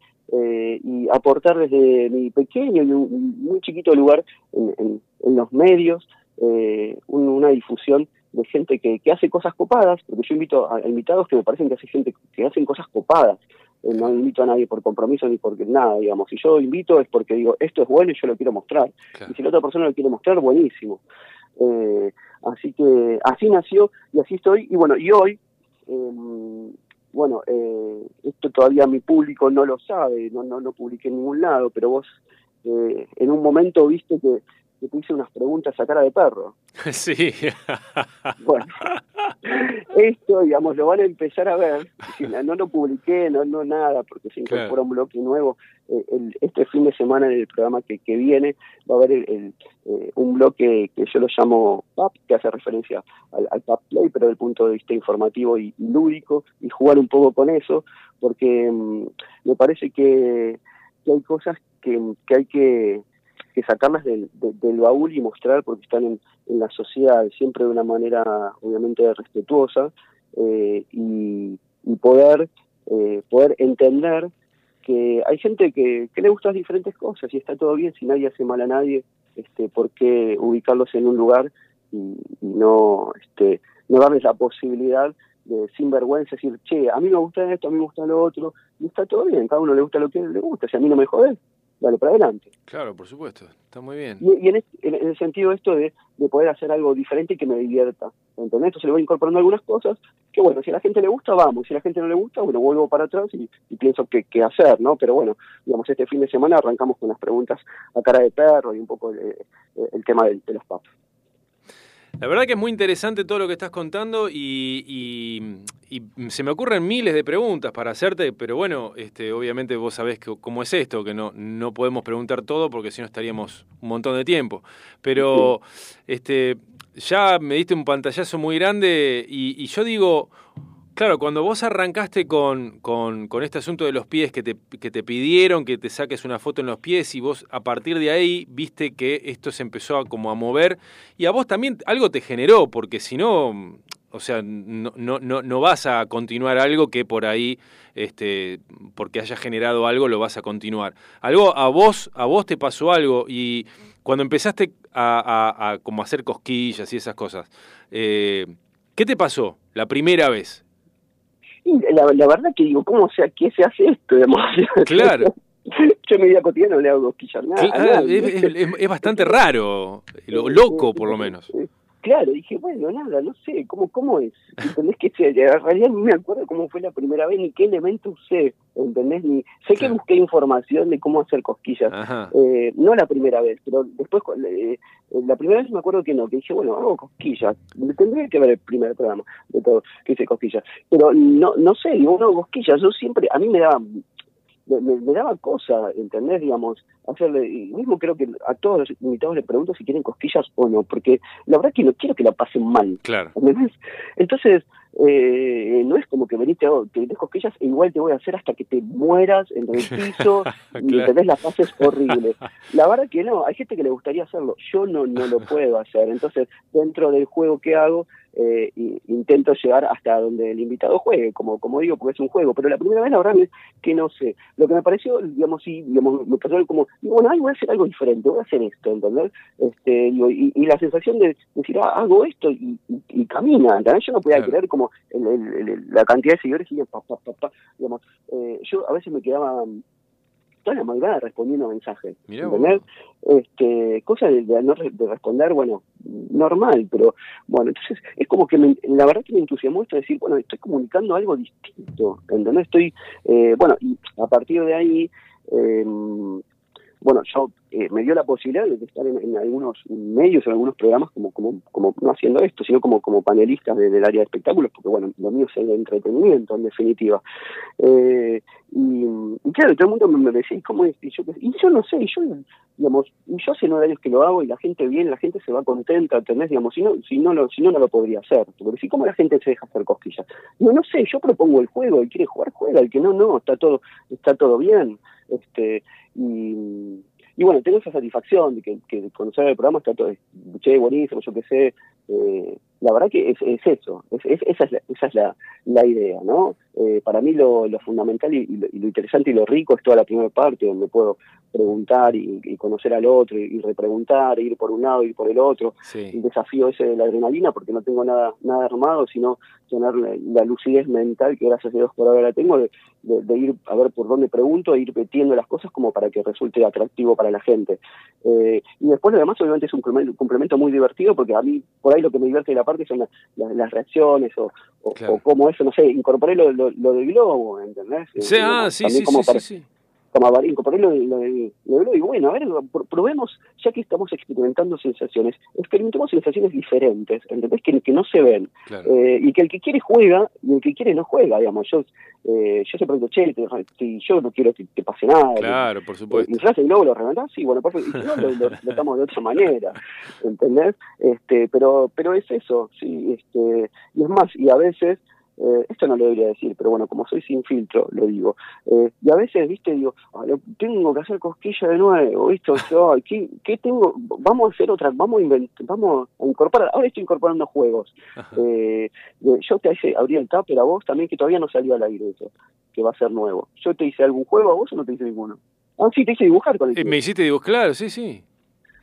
y aportar desde mi pequeño y un- muy chiquito lugar en, en- en los medios eh, un- una difusión de gente que, que hace cosas copadas, porque yo invito a, a invitados que me parecen que hace gente que hacen cosas copadas. Eh, no invito a nadie por compromiso ni porque nada, digamos. Si yo invito es porque digo, esto es bueno y yo lo quiero mostrar. Y si la otra persona lo quiere mostrar, buenísimo. Eh, así que así nació y así estoy. Y bueno, y hoy, eh, bueno, eh, esto todavía mi público no lo sabe, no, no, no publiqué en ningún lado, pero vos eh, en un momento viste que, que te hice unas preguntas a cara de perro. Sí. Bueno, esto, digamos, lo van a empezar a ver. No, lo publiqué, no, no nada, porque se incorpora Claro. un bloque nuevo. Eh, el- este fin de semana en el programa que, que viene va a haber el- el, eh, un bloque que yo lo llamo PAP, que hace referencia al, al PAP Play, pero desde el punto de vista informativo y, y lúdico, y jugar un poco con eso, porque mm, me parece que, que hay cosas que, que hay que que sacarlas del, de- del baúl y mostrar porque están en, la sociedad, siempre de una manera obviamente respetuosa, eh, y, y poder, eh, poder entender que hay gente que, le gustan diferentes cosas y está todo bien, si nadie hace mal a nadie, este, ¿por qué ubicarlos en un lugar y, no, este, no darles la posibilidad de sin vergüenza decir, che, a mí me gusta esto, a mí me gusta lo otro, y está todo bien, cada uno le gusta lo que le gusta, si a mí no me jode, dale para adelante. Claro, por supuesto. Está muy bien. Y, y en, en- en el sentido esto de, de poder hacer algo diferente y que me divierta. ¿Entendés? Entonces le voy incorporando algunas cosas que, bueno, si a la gente le gusta, vamos. Si a la gente no le gusta, bueno, vuelvo para atrás y, y pienso qué qué hacer, ¿no? Pero bueno, digamos, este fin de semana arrancamos con las preguntas a cara de perro y un poco el, el tema del- de, los papas. La verdad que es muy interesante todo lo que estás contando y, se me ocurren miles de preguntas para hacerte, pero bueno, este, obviamente vos sabés que, cómo es esto, que no, no podemos preguntar todo porque si no estaríamos un montón de tiempo. Pero este, ya me diste un pantallazo muy grande y, y yo digo, Claro, cuando vos arrancaste con, este asunto de los pies, que te, pidieron que te saques una foto en los pies y vos a partir de ahí viste que esto se empezó a como a mover y a vos también algo te generó, porque si no, o sea, no, vas a continuar algo que por ahí, este, porque haya generado algo, lo vas a continuar. Algo a vos, a vos te pasó algo y cuando empezaste a como hacer cosquillas y esas cosas, eh, ¿qué te pasó la primera vez? Y la, la verdad que digo, ¿cómo se, qué se hace esto? digamos? Claro. Yo en mi vida cotidiana no le hago cosquillas nada. a Claro, nadie. es, es- es bastante raro, lo loco por lo menos. Claro, dije, bueno, nada, no sé, ¿cómo, cómo es? ¿Entendés que? En realidad ni me acuerdo cómo fue la primera vez, ni qué elemento usé, ¿entendés? Ni, sé que busqué información de cómo hacer cosquillas, eh, no la primera vez, pero después, eh, la primera vez me acuerdo que no, que dije, bueno, hago cosquillas, tendría que ver el primer programa de todo, que hice cosquillas, pero no, no sé, digo, no, cosquillas, yo siempre, a mí me daba me, daba cosa, ¿entendés? Digamos, hacerle, y mismo creo que a todos los invitados les pregunto si quieren cosquillas o no, porque la verdad que no quiero que la pasen mal. Claro. ¿entendés? Entonces, eh, no es como que veniste, oh, te des cosquillas e igual te voy a hacer hasta que te mueras en el piso y Claro. ¿entendés? la pases horrible. La verdad que no, hay gente que le gustaría hacerlo, yo no, no lo puedo hacer. Entonces, dentro del juego que hago, eh, y- intento llegar hasta donde el invitado juegue, como, como digo, porque es un juego. Pero la primera vez, la verdad es que no sé. Lo que me pareció, digamos, sí, digamos, me pasó como, bueno, ay, voy a hacer algo diferente, voy a hacer esto, ¿entendés? Este, digo, y, y la sensación de decir, ah, hago esto y, y, y camina, ¿entendés? Yo no podía creer como el- el- el- la cantidad de seguidores y pa, pa, pa, pa, digamos, eh, yo a veces me quedaba mm, toda la madrugada respondiendo mensajes. Este, cosa de, de no re- de responder, bueno, normal, pero bueno, entonces es como que me- la verdad que me entusiasmó esto de decir, bueno, estoy comunicando algo distinto, ¿entendés? Estoy, eh, bueno, y a partir de ahí, eh, bueno, yo eh, me dio la posibilidad de estar en, en algunos medios, en algunos programas, como, como, como no haciendo esto, sino como, como panelista de- del área de espectáculos, porque bueno, lo mío es el entretenimiento, en definitiva. Eh, y, y claro, todo el mundo me, decía, ¿y cómo es? Y yo, y yo no sé, y yo, digamos, yo hace nueve años que lo hago y la gente bien, la gente se va contenta, ¿entendés? Digamos, si no, si no, lo, si no, no lo podría hacer. Porque si, ¿cómo la gente se deja hacer cosquillas? No, no sé, yo propongo el juego, el quiere jugar, juega, el que no, no, está todo, está todo bien. Este, y, y bueno, tengo esa satisfacción de que, que conocer el programa está todo, che, buenísimo, yo qué sé. eh, la verdad que es, es eso, es, es- esa es, la, esa es la, la idea, ¿no? eh, para mí lo, lo fundamental y, y lo, y lo interesante y lo rico es toda la primera parte, donde puedo preguntar y, y conocer al otro y, repreguntar, ir por un lado, ir por el otro. El desafío ese de la adrenalina, porque no tengo nada, nada armado, sino tener la, la lucidez mental que gracias a Dios por ahora la tengo, de, de- de ir a ver por dónde pregunto e ir metiendo las cosas como para que resulte atractivo para la gente. Eh, y después lo demás obviamente es un complemento, un complemento muy divertido, porque a mí por ahí lo que me divierte de la parte son la- la- las reacciones o, o, o cómo eso, no sé, incorporé lo, lo, lo del globo, ¿entendés? Sí, Eh, ah, sí, sí, como sí, para- sí, sí. como avar- incorporé lo, lo, lo y bueno, a ver, pr- probemos, ya que estamos experimentando sensaciones, experimentemos sensaciones diferentes, ¿entendés? Que, que no se ven. Eh, y que el que quiere juega y el que quiere no juega, digamos. Yo eh, yo siempre digo, che, te- si yo no quiero que te pase nada. Claro, por supuesto. ¿Inflas el globo, lo reventás? Sí, bueno, perfecto. Y no, lo, lo tratamos de otra manera, ¿entendés? Este, pero, pero es eso, sí, este, y es más, y a veces, eh, esto no lo debería decir, pero bueno, como soy sin filtro, lo digo, eh, y a veces, viste, digo, "Ah, tengo que hacer cosquilla de nuevo, ¿viste? O sea, ay, ¿qué, qué tengo? Vamos a hacer otra, vamos a inventar, vamos a incorporar, ahora estoy incorporando juegos. Eh, yo te hice, abrí el tupper a vos también, que todavía no salió al aire eso, que va a ser nuevo. ¿Yo te hice algún juego a vos o no te hice ninguno? Ah, sí, te hice dibujar con el me hiciste dibujar, claro, sí, sí.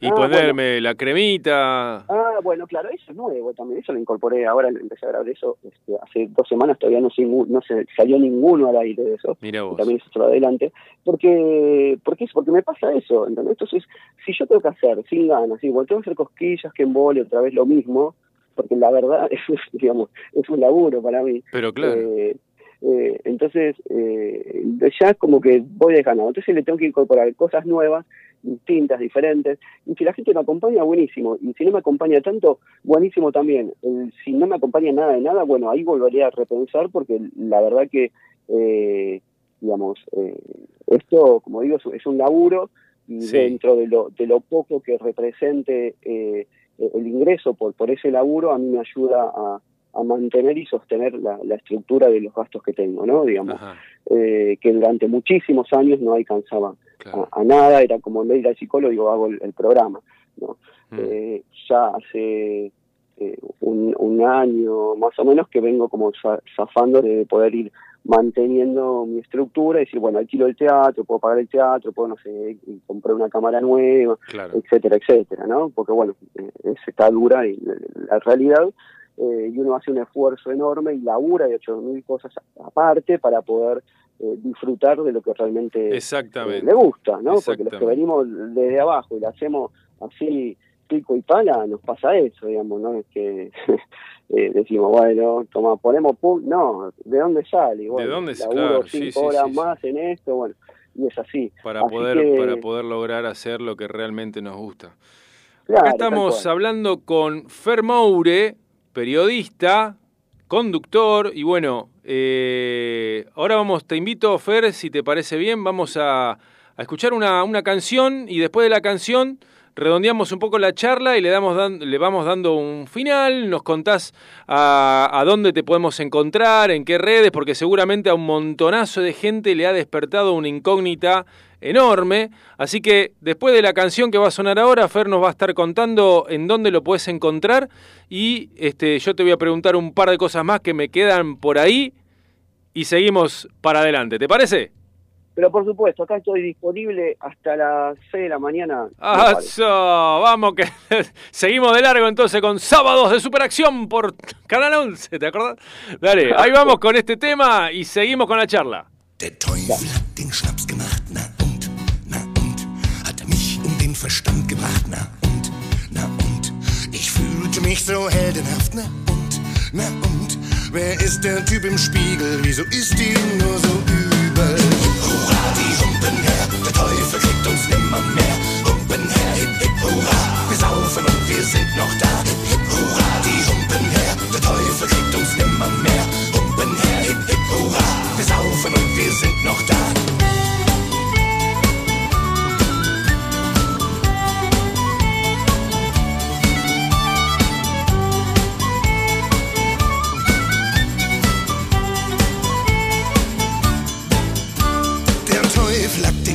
Y Ah, ponerme la cremita. Ah, bueno, claro, eso es nuevo también, eso lo incorporé ahora, empecé a grabar eso este, hace dos semanas, todavía no, no se salió ninguno al aire de eso, Mira vos. también es otro adelante, porque, porque, porque me pasa eso, ¿entendés? Entonces, si yo tengo que hacer sin ganas, igual tengo que hacer cosquillas, que embole otra vez lo mismo, porque la verdad es, digamos, es un laburo para mí. Pero claro. Eh, eh, entonces, eh, ya como que voy desganado. Entonces le tengo que incorporar cosas nuevas, distintas, diferentes. Y si la gente me acompaña, buenísimo. Y si no me acompaña tanto, buenísimo también. Si no me acompaña nada de nada, bueno, ahí volvería a repensar porque la verdad que, eh, digamos, eh, esto, como digo, es- un laburo y Sí. dentro de lo, de lo poco que represente eh, el ingreso por, por ese laburo, a mí me ayuda a, a mantener y sostener la, la estructura de los gastos que tengo, ¿no? Digamos, eh, que durante muchísimos años no alcanzaba a, a nada, era como en vez de ir al psicólogo, digo, hago el, el programa, ¿no? Eh, ya hace eh, un, un año más o menos que vengo como za- zafando de poder ir manteniendo mi estructura y decir, bueno, alquilo el teatro, puedo pagar el teatro, puedo, no sé, comprar una cámara nueva, Claro. etcétera, etcétera, ¿no? Porque, bueno, eh, es, está dura y la, la realidad, eh, y uno hace un esfuerzo enorme y labura de ocho mil cosas a- aparte para poder eh, disfrutar de lo que realmente eh, Exactamente. le gusta, ¿no? Porque los que venimos desde abajo y lo hacemos así pico y pala, nos pasa eso, digamos, ¿no? Es que eh, decimos, bueno, toma, ponemos pum, no, ¿de dónde sale? Bueno, dónde sale? laburo Claro, cinco sí, horas sí, más en esto, bueno, y es así. Para Así poder, que- para poder lograr hacer lo que realmente nos gusta. Claro, Acá estamos hablando con Fer Moure, periodista, conductor, y bueno, eh, ahora vamos, te invito, Fer, si te parece bien, vamos a, a escuchar una, una canción y después de la canción redondeamos un poco la charla y le, damos le vamos dando un final, nos contás a, a dónde te podemos encontrar, en qué redes, porque seguramente a un montonazo de gente le ha despertado una incógnita enorme. Así que después de la canción que va a sonar ahora, Fer nos va a estar contando en dónde lo puedes encontrar y este, yo te voy a preguntar un par de cosas más que me quedan por ahí y seguimos para adelante. ¿Te parece? Pero por supuesto, acá estoy disponible hasta las 6 de la mañana. Ah, ¡Aso! Vamos que seguimos de largo entonces con Sábados de Superacción por Canal 11, ¿te acordás? Dale, ahí vamos con este tema y seguimos con la charla. Der Teufel hat den Schnaps gemacht, na und, na und, hat mich um den Verstand gebracht, na und, na und, ich fühlte mich so heldenhaft, na und, na und, wer ist der Typ im Spiegel, wieso ist ihm nur so übel? Hurra, die Humpen her, der Teufel kriegt uns nimmer mehr, Humpen her, hip, hip, hurra, wir saufen und wir sind noch da, hip, hurra, die Humpen her, der Teufel kriegt uns nimmer mehr, Humpen her, hip, hip, hurra, wir saufen und wir sind noch da.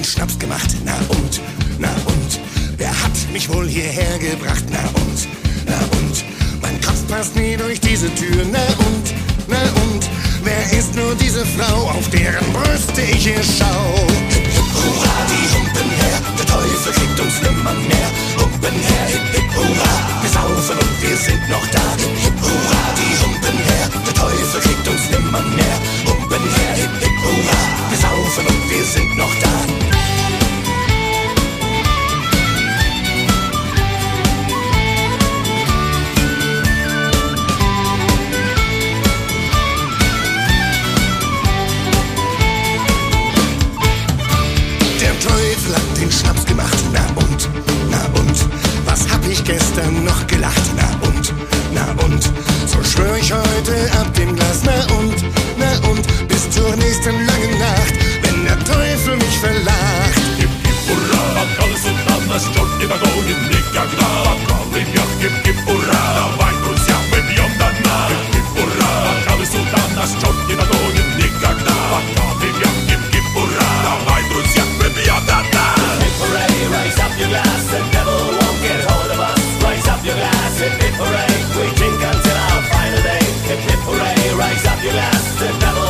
Schnaps gemacht, na und, na und, wer hat mich wohl hierher gebracht, na und, na und, mein Kopf passt nie durch diese Tür, na und, na und, wer ist nur diese Frau, auf deren Brüste ich hier schau? Hip, hip, hurra, die Humpen her, der Teufel kriegt uns nimmer mehr. Humpen her, hip, hip, hurra, wir saufen und wir sind noch da. Hip, hip, hurra, die Humpen her, der Teufel kriegt uns nimmer mehr. Hurra, wir saufen und wir sind noch da. Der Teufel hat den Schnaps gemacht, na und, na und, was hab ich gestern noch gelacht, na und, na und, so schwör ich heute ab dem Glas, na und, nächsten langen Nacht, wenn der Teufel mich verlacht. Gib, gib, hurra, man kann es und anders, John, die Wagonen, никогда. Попал им я, гиб, гиб, ура, давай, друзья, мы бьем до дна. Гиб, гиб, ура, бокалы суда, наш John, не догоним никогда. Попал им я, гиб, гиб, ура, давай, друзья, мы бьем до дна. Hip hooray, rise up your glass, the devil won't get hold of us. Rise up your glass, hip, hip hooray, we drink until our final day. Hip hip hooray, rise up your glass, the devil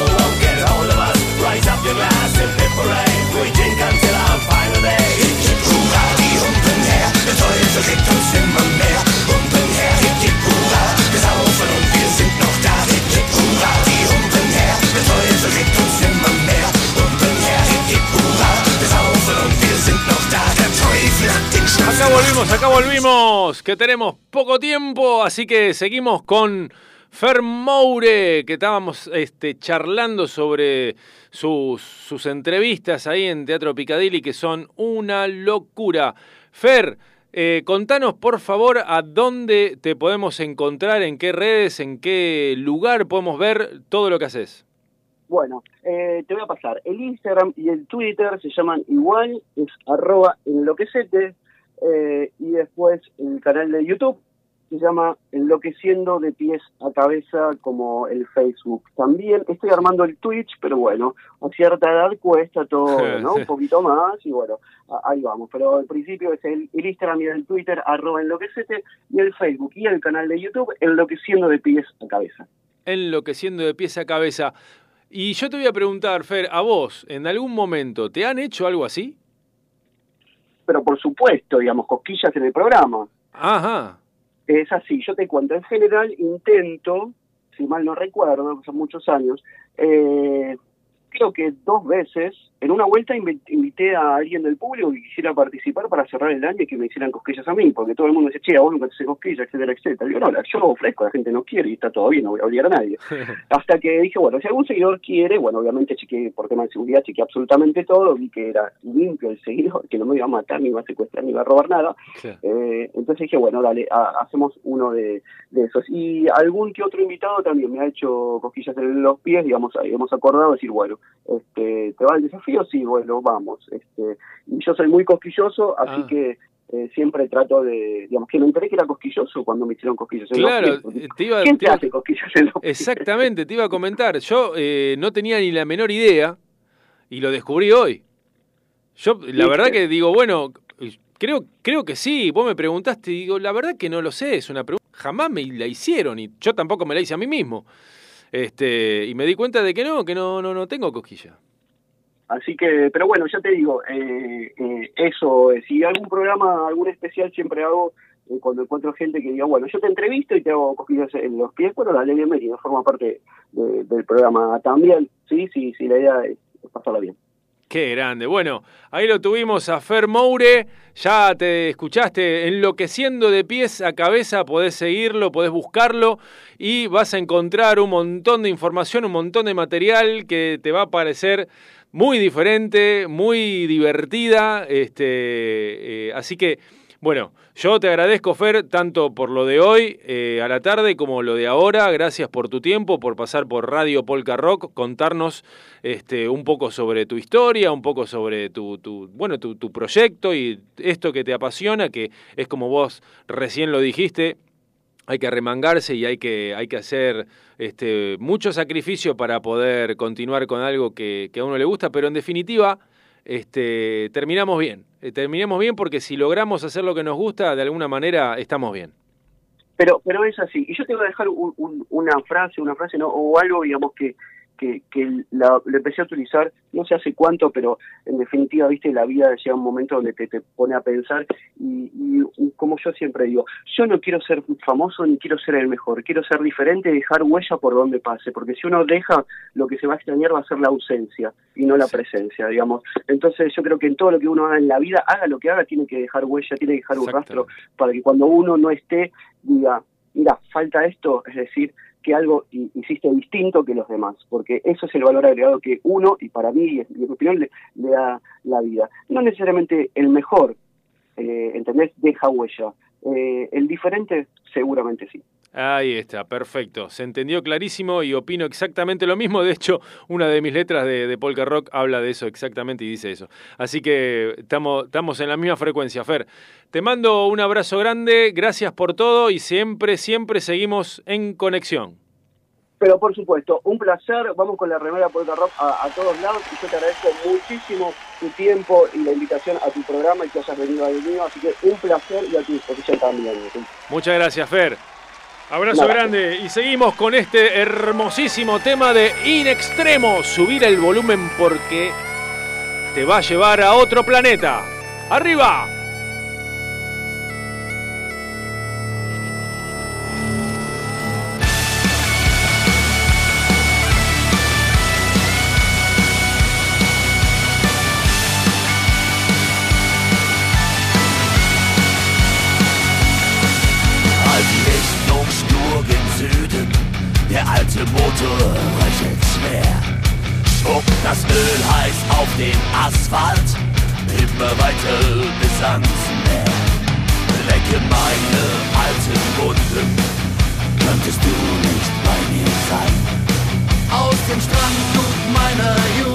Acá volvimos, acá volvimos, que tenemos poco tiempo, así que seguimos con Fer Moure, que estábamos este, charlando sobre sus, entrevistas ahí en Teatro Picadilly, que son una locura. Fer, eh, contanos por favor a dónde te podemos encontrar, en qué redes, en qué lugar podemos ver todo lo que haces. Bueno, eh, te voy a pasar. El Instagram y el Twitter se llaman igual, es arroba enloquecete, eh, y después el canal de YouTube se llama Enloqueciendo de pies a cabeza como el Facebook. También estoy armando el Twitch, pero bueno, a cierta edad cuesta todo, ¿no? Un poquito más y bueno, ahí vamos. Pero al principio es el, el Instagram y el Twitter arroba enloquecete y el Facebook y el canal de YouTube Enloqueciendo de pies a cabeza. Enloqueciendo de pies a cabeza. Y yo te voy a preguntar, Fer, a vos, ¿en algún momento te han hecho algo así? Pero por supuesto, digamos, cosquillas en el programa. Ajá. Es así, yo te cuento, en general intento, si mal no recuerdo, son muchos años, eh, creo que dos veces, en una vuelta invi- invité a alguien del público que quisiera participar para cerrar el año y que me hicieran cosquillas a mí, porque todo el mundo dice, che, a vos nunca te haces cosquillas, etcétera, etcétera. Digo, no, la- yo lo ofrezco, la gente no quiere y está todo bien, no voy a obligar a nadie. Hasta que dije, bueno, si algún seguidor quiere, bueno, obviamente chequeé por tema de seguridad, chequeé absolutamente todo, vi que era limpio el seguidor, que no me iba a matar, ni iba a secuestrar, ni iba a robar nada. Eh, entonces dije, bueno, dale, ha- hacemos uno de, de esos. Y algún que otro invitado también me ha hecho cosquillas en los pies, digamos, ahí hemos acordado decir, bueno, este, ¿te va el desafío? Sí, bueno, vamos. Este, y yo soy muy cosquilloso, así Ah. que eh, siempre trato de, digamos, que me enteré que era cosquilloso cuando me hicieron cosquillas en Claro, los pies. eh, te iba, ¿Quién te hace cosquillas en los pies? Exactamente, te iba a comentar. Yo eh, no tenía ni la menor idea y lo descubrí hoy. Yo, la ¿Viste? verdad que digo, bueno, creo, creo que sí. Vos me preguntaste y digo, la verdad que no lo sé. Es una pregunta. Jamás me la hicieron y yo tampoco me la hice a mí mismo. Este, y me di cuenta de que no, que no, no, no tengo cosquilla. Así que, pero bueno, ya te digo, eh, eh, eso, eh, si algún programa, algún especial siempre hago, eh, cuando encuentro gente que diga, bueno, yo te entrevisto y te hago cosquillas en los pies, bueno, dale bienvenido, forma parte de- del programa también, sí, sí, sí, la idea es, es pasarla bien. Qué grande. Bueno, ahí lo tuvimos a Fer Moure. Ya te escuchaste enloqueciendo de pies a cabeza. Podés seguirlo, podés buscarlo y vas a encontrar un montón de información, un montón de material que te va a parecer muy diferente, muy divertida. Este, eh, así que, bueno, yo te agradezco, Fer, tanto por lo de hoy eh, a la tarde como lo de ahora. Gracias por tu tiempo, por pasar por Radio Polka Rock, contarnos este, un poco sobre tu historia, un poco sobre tu, tu bueno, tu, tu proyecto y esto que te apasiona, que es como vos recién lo dijiste, hay que arremangarse y hay que, hay que hacer este, mucho sacrificio para poder continuar con algo que, a uno le gusta, pero en definitiva este, terminamos bien. Eh, terminemos bien porque si logramos hacer lo que nos gusta, de alguna manera estamos bien. Pero, pero es así. Y yo te voy a dejar un- una frase, una frase, ¿no? O algo, digamos, que, que, que la, la empecé a utilizar, no sé hace cuánto, pero en definitiva, viste, la vida llega un momento donde te, te pone a pensar y, y- y como yo siempre digo, yo no quiero ser famoso ni quiero ser el mejor, quiero ser diferente y dejar huella por donde pase, porque si uno deja, lo que se va a extrañar va a ser la ausencia y no la presencia, digamos. Entonces yo creo que en todo lo que uno haga en la vida, haga lo que haga, tiene que dejar huella, tiene que dejar un rastro para que cuando uno no esté, diga, mira, falta esto, es decir, que algo hiciste distinto que los demás, porque eso es el valor agregado que uno, y para mí, y en mi opinión, le, le da la vida. No necesariamente el mejor, eh, ¿entendés? Deja huella. Eh, el diferente, seguramente sí. Ahí está, perfecto. Se entendió clarísimo y opino exactamente lo mismo. De hecho, una de mis letras de, de Polka Rock habla de eso exactamente y dice eso. Así que estamos, en la misma frecuencia, Fer. Te mando un abrazo grande, gracias por todo y siempre, siempre seguimos en conexión. Pero por supuesto, un placer, vamos con la remera Polka Rock a, a todos lados y yo te agradezco muchísimo tu tiempo y la invitación a tu programa y que hayas venido al mío, así que un placer y a tu disposición también. Muchas gracias, Fer. Abrazo Nada. grande y seguimos con este hermosísimo tema de In Extremo. Subir el volumen porque te va a llevar a otro planeta. ¡Arriba! Weiter bis ans Meer. Lecke meine alten Wunden, könntest du nicht bei mir sein? Aus dem Strandblut meiner Jugend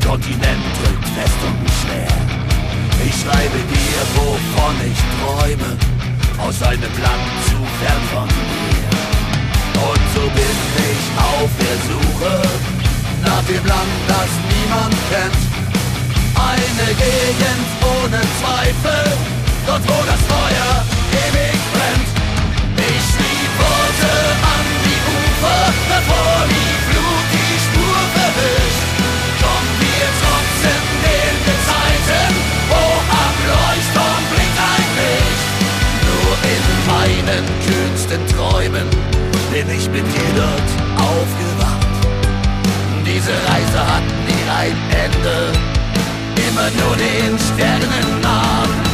der Kontinent drückt fest und schwer. Ich schreibe dir, wovon ich träume, aus einem Land zu fern von mir. Und so bin ich auf der Suche nach dem Land, das niemand kennt. Eine Gegend ohne Zweifel, dort wo das Feuer ewig brennt. Ich schrieb Worte an die Ufer, bevor die meinen kühnsten Träumen bin ich mit dir aufgewacht. Diese Reise hat nie ein Ende, immer nur den Sternen nach.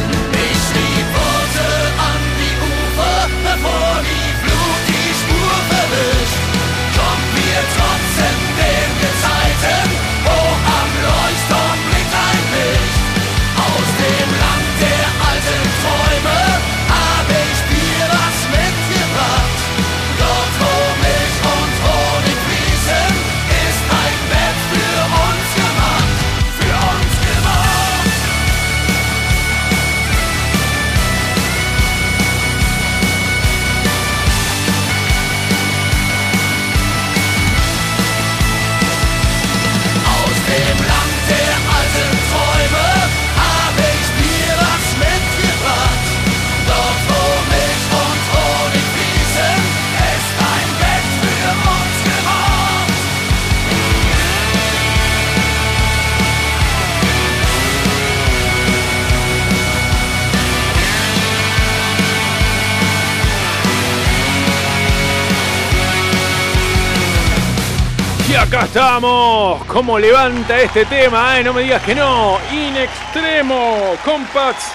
Acá estamos. ¿Cómo levanta este tema? eh? No me digas que no. In extremo. Compass.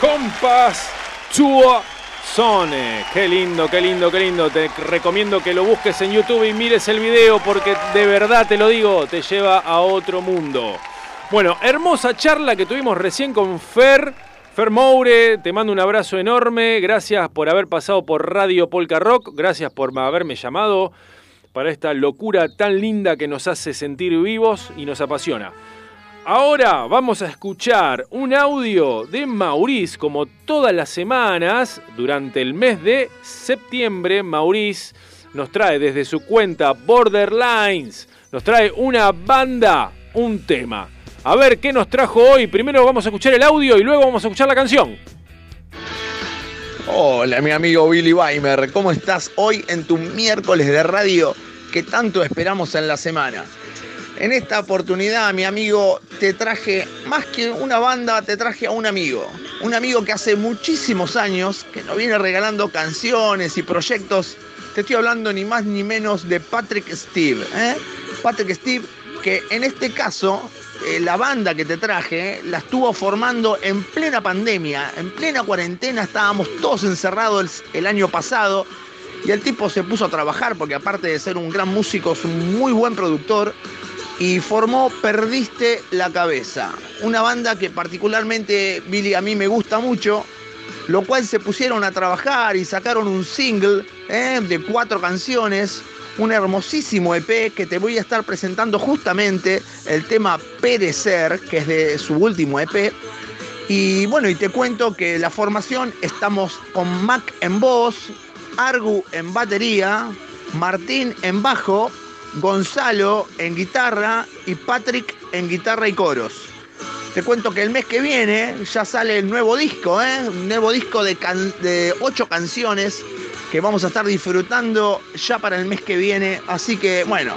Compass. Tour Zone. Qué lindo, qué lindo, qué lindo. Te recomiendo que lo busques en YouTube y mires el video porque de verdad te lo digo, te lleva a otro mundo. Bueno, hermosa charla que tuvimos recién con Fer. Fer Moure, te mando un abrazo enorme. Gracias por haber pasado por Radio Polka Rock. Gracias por haberme llamado para esta locura tan linda que nos hace sentir vivos y nos apasiona. Ahora vamos a escuchar un audio de Maurice, como todas las semanas, durante el mes de septiembre, Maurice nos trae desde su cuenta Borderlines, nos trae una banda, un tema. A ver qué nos trajo hoy. Primero vamos a escuchar el audio y luego vamos a escuchar la canción. Hola, mi amigo Billy Weimer, ¿cómo estás hoy en tu miércoles de radio que tanto esperamos en la semana? En esta oportunidad, mi amigo, te traje más que una banda, te traje a un amigo. Un amigo que hace muchísimos años que nos viene regalando canciones y proyectos. Te estoy hablando ni más ni menos de Patrick Steve. ¿eh? Patrick Steve, que en este caso, eh, la banda que te traje la estuvo formando en plena pandemia, en plena cuarentena, estábamos todos encerrados el, el año pasado. Y el tipo se puso a trabajar porque aparte de ser un gran músico, es un muy buen productor y formó Perdiste la Cabeza, una banda que particularmente, Billy, a mí me gusta mucho, lo cual se pusieron a trabajar y sacaron un single ¿eh? de cuatro canciones, un hermosísimo EP que te voy a estar presentando justamente el tema Perecer, que es de su último EP. Y bueno, y te cuento que la formación estamos con Mac en voz, Argu en batería, Martín en bajo Gonzalo en guitarra y Patrick en guitarra y coros. Te cuento que el mes que viene ya sale el nuevo disco, ¿eh? un nuevo disco de, de ocho canciones que vamos a estar disfrutando ya para el mes que viene. Así que bueno,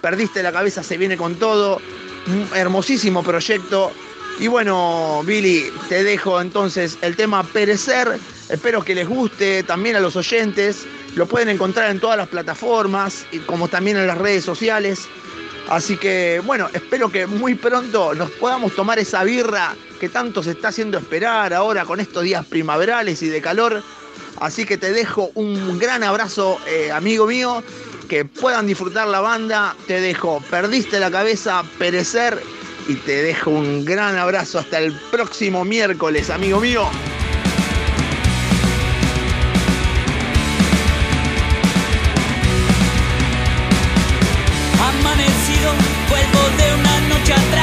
perdiste la cabeza, se viene con todo. Un hermosísimo proyecto. Y bueno, Billy, te dejo entonces el tema Perecer. Espero que les guste también a los oyentes. Lo pueden encontrar en todas las plataformas, como también en las redes sociales. Así que bueno, espero que muy pronto nos podamos tomar esa birra que tanto se está haciendo esperar ahora con estos días primaverales y de calor. Así que te dejo un gran abrazo, eh, amigo mío. Que puedan disfrutar la banda. Te dejo, perdiste la cabeza, perecer. Y te dejo un gran abrazo hasta el próximo miércoles, amigo mío. Amanecido, de una noche atrás.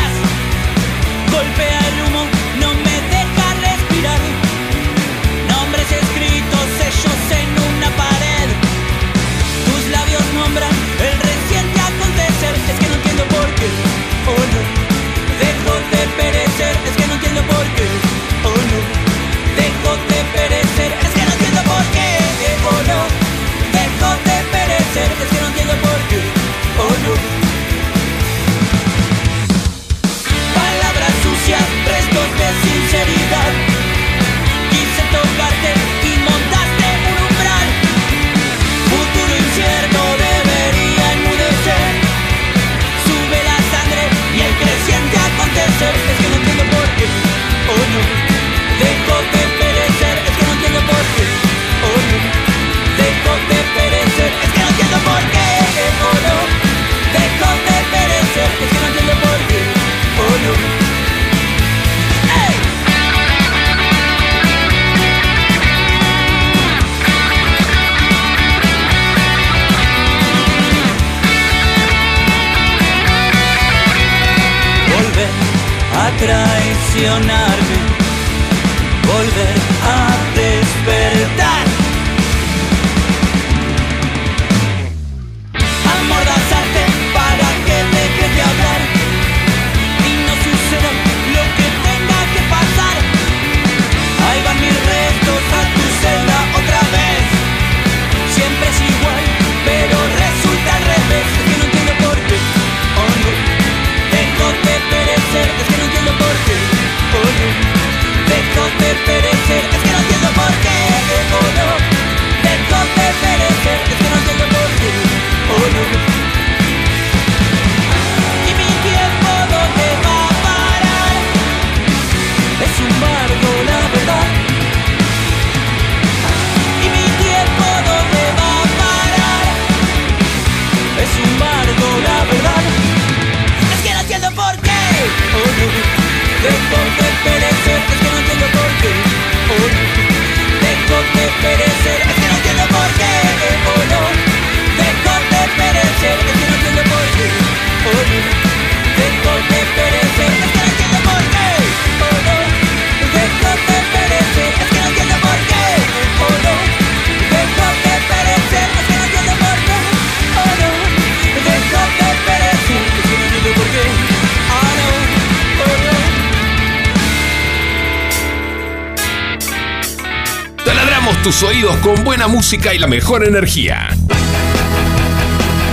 Música y la mejor energía.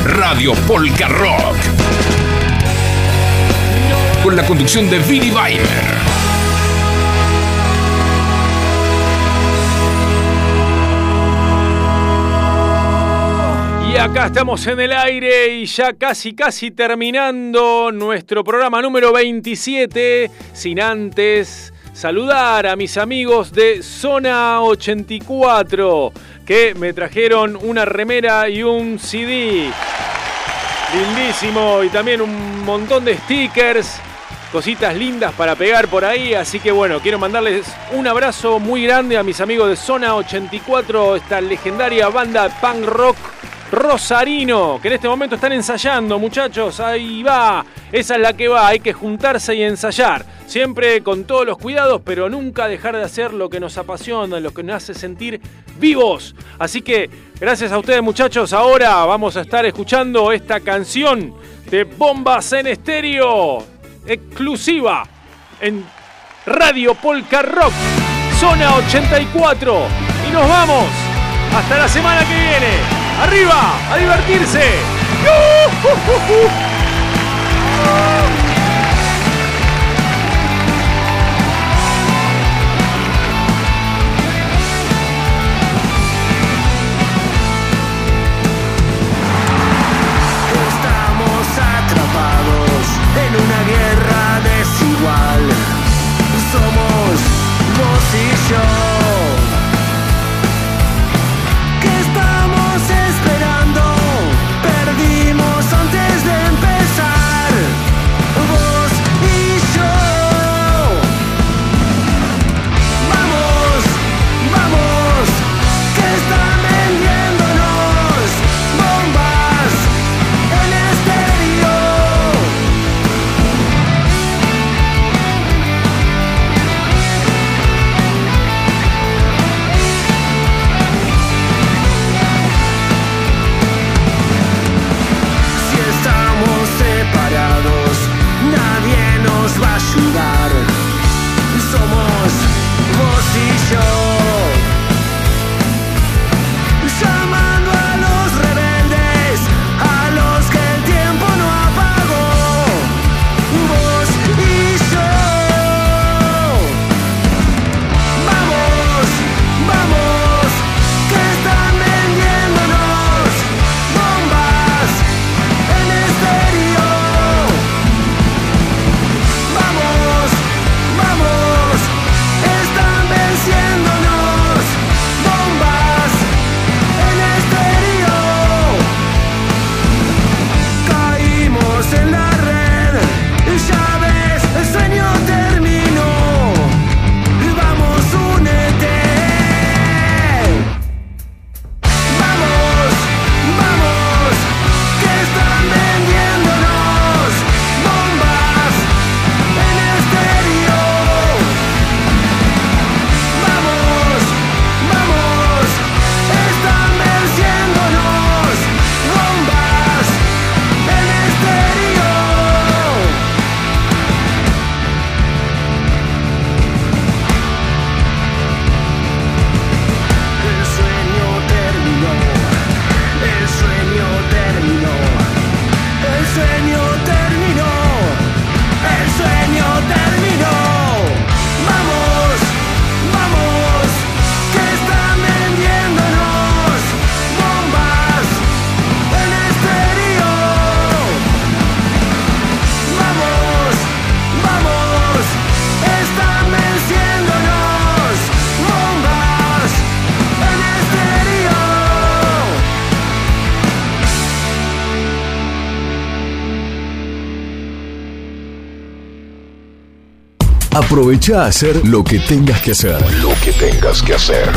Radio Polka Rock. Con la conducción de Billy Weimer. Y acá estamos en el aire y ya casi, casi terminando nuestro programa número 27. Sin antes saludar a mis amigos de Zona 84 que me trajeron una remera y un CD. Lindísimo y también un montón de stickers, cositas lindas para pegar por ahí. Así que bueno, quiero mandarles un abrazo muy grande a mis amigos de Zona 84, esta legendaria banda punk rock Rosarino, que en este momento están ensayando, muchachos, ahí va, esa es la que va, hay que juntarse y ensayar, siempre con todos los cuidados, pero nunca dejar de hacer lo que nos apasiona, lo que nos hace sentir vivos. Así que, gracias a ustedes muchachos, ahora vamos a estar escuchando esta canción de Bombas en Estéreo, exclusiva en Radio Polka Rock, Zona 84, y nos vamos hasta la semana que viene. ¡Arriba! ¡A divertirse! Aprovecha a hacer lo que tengas que hacer. Lo que tengas que hacer.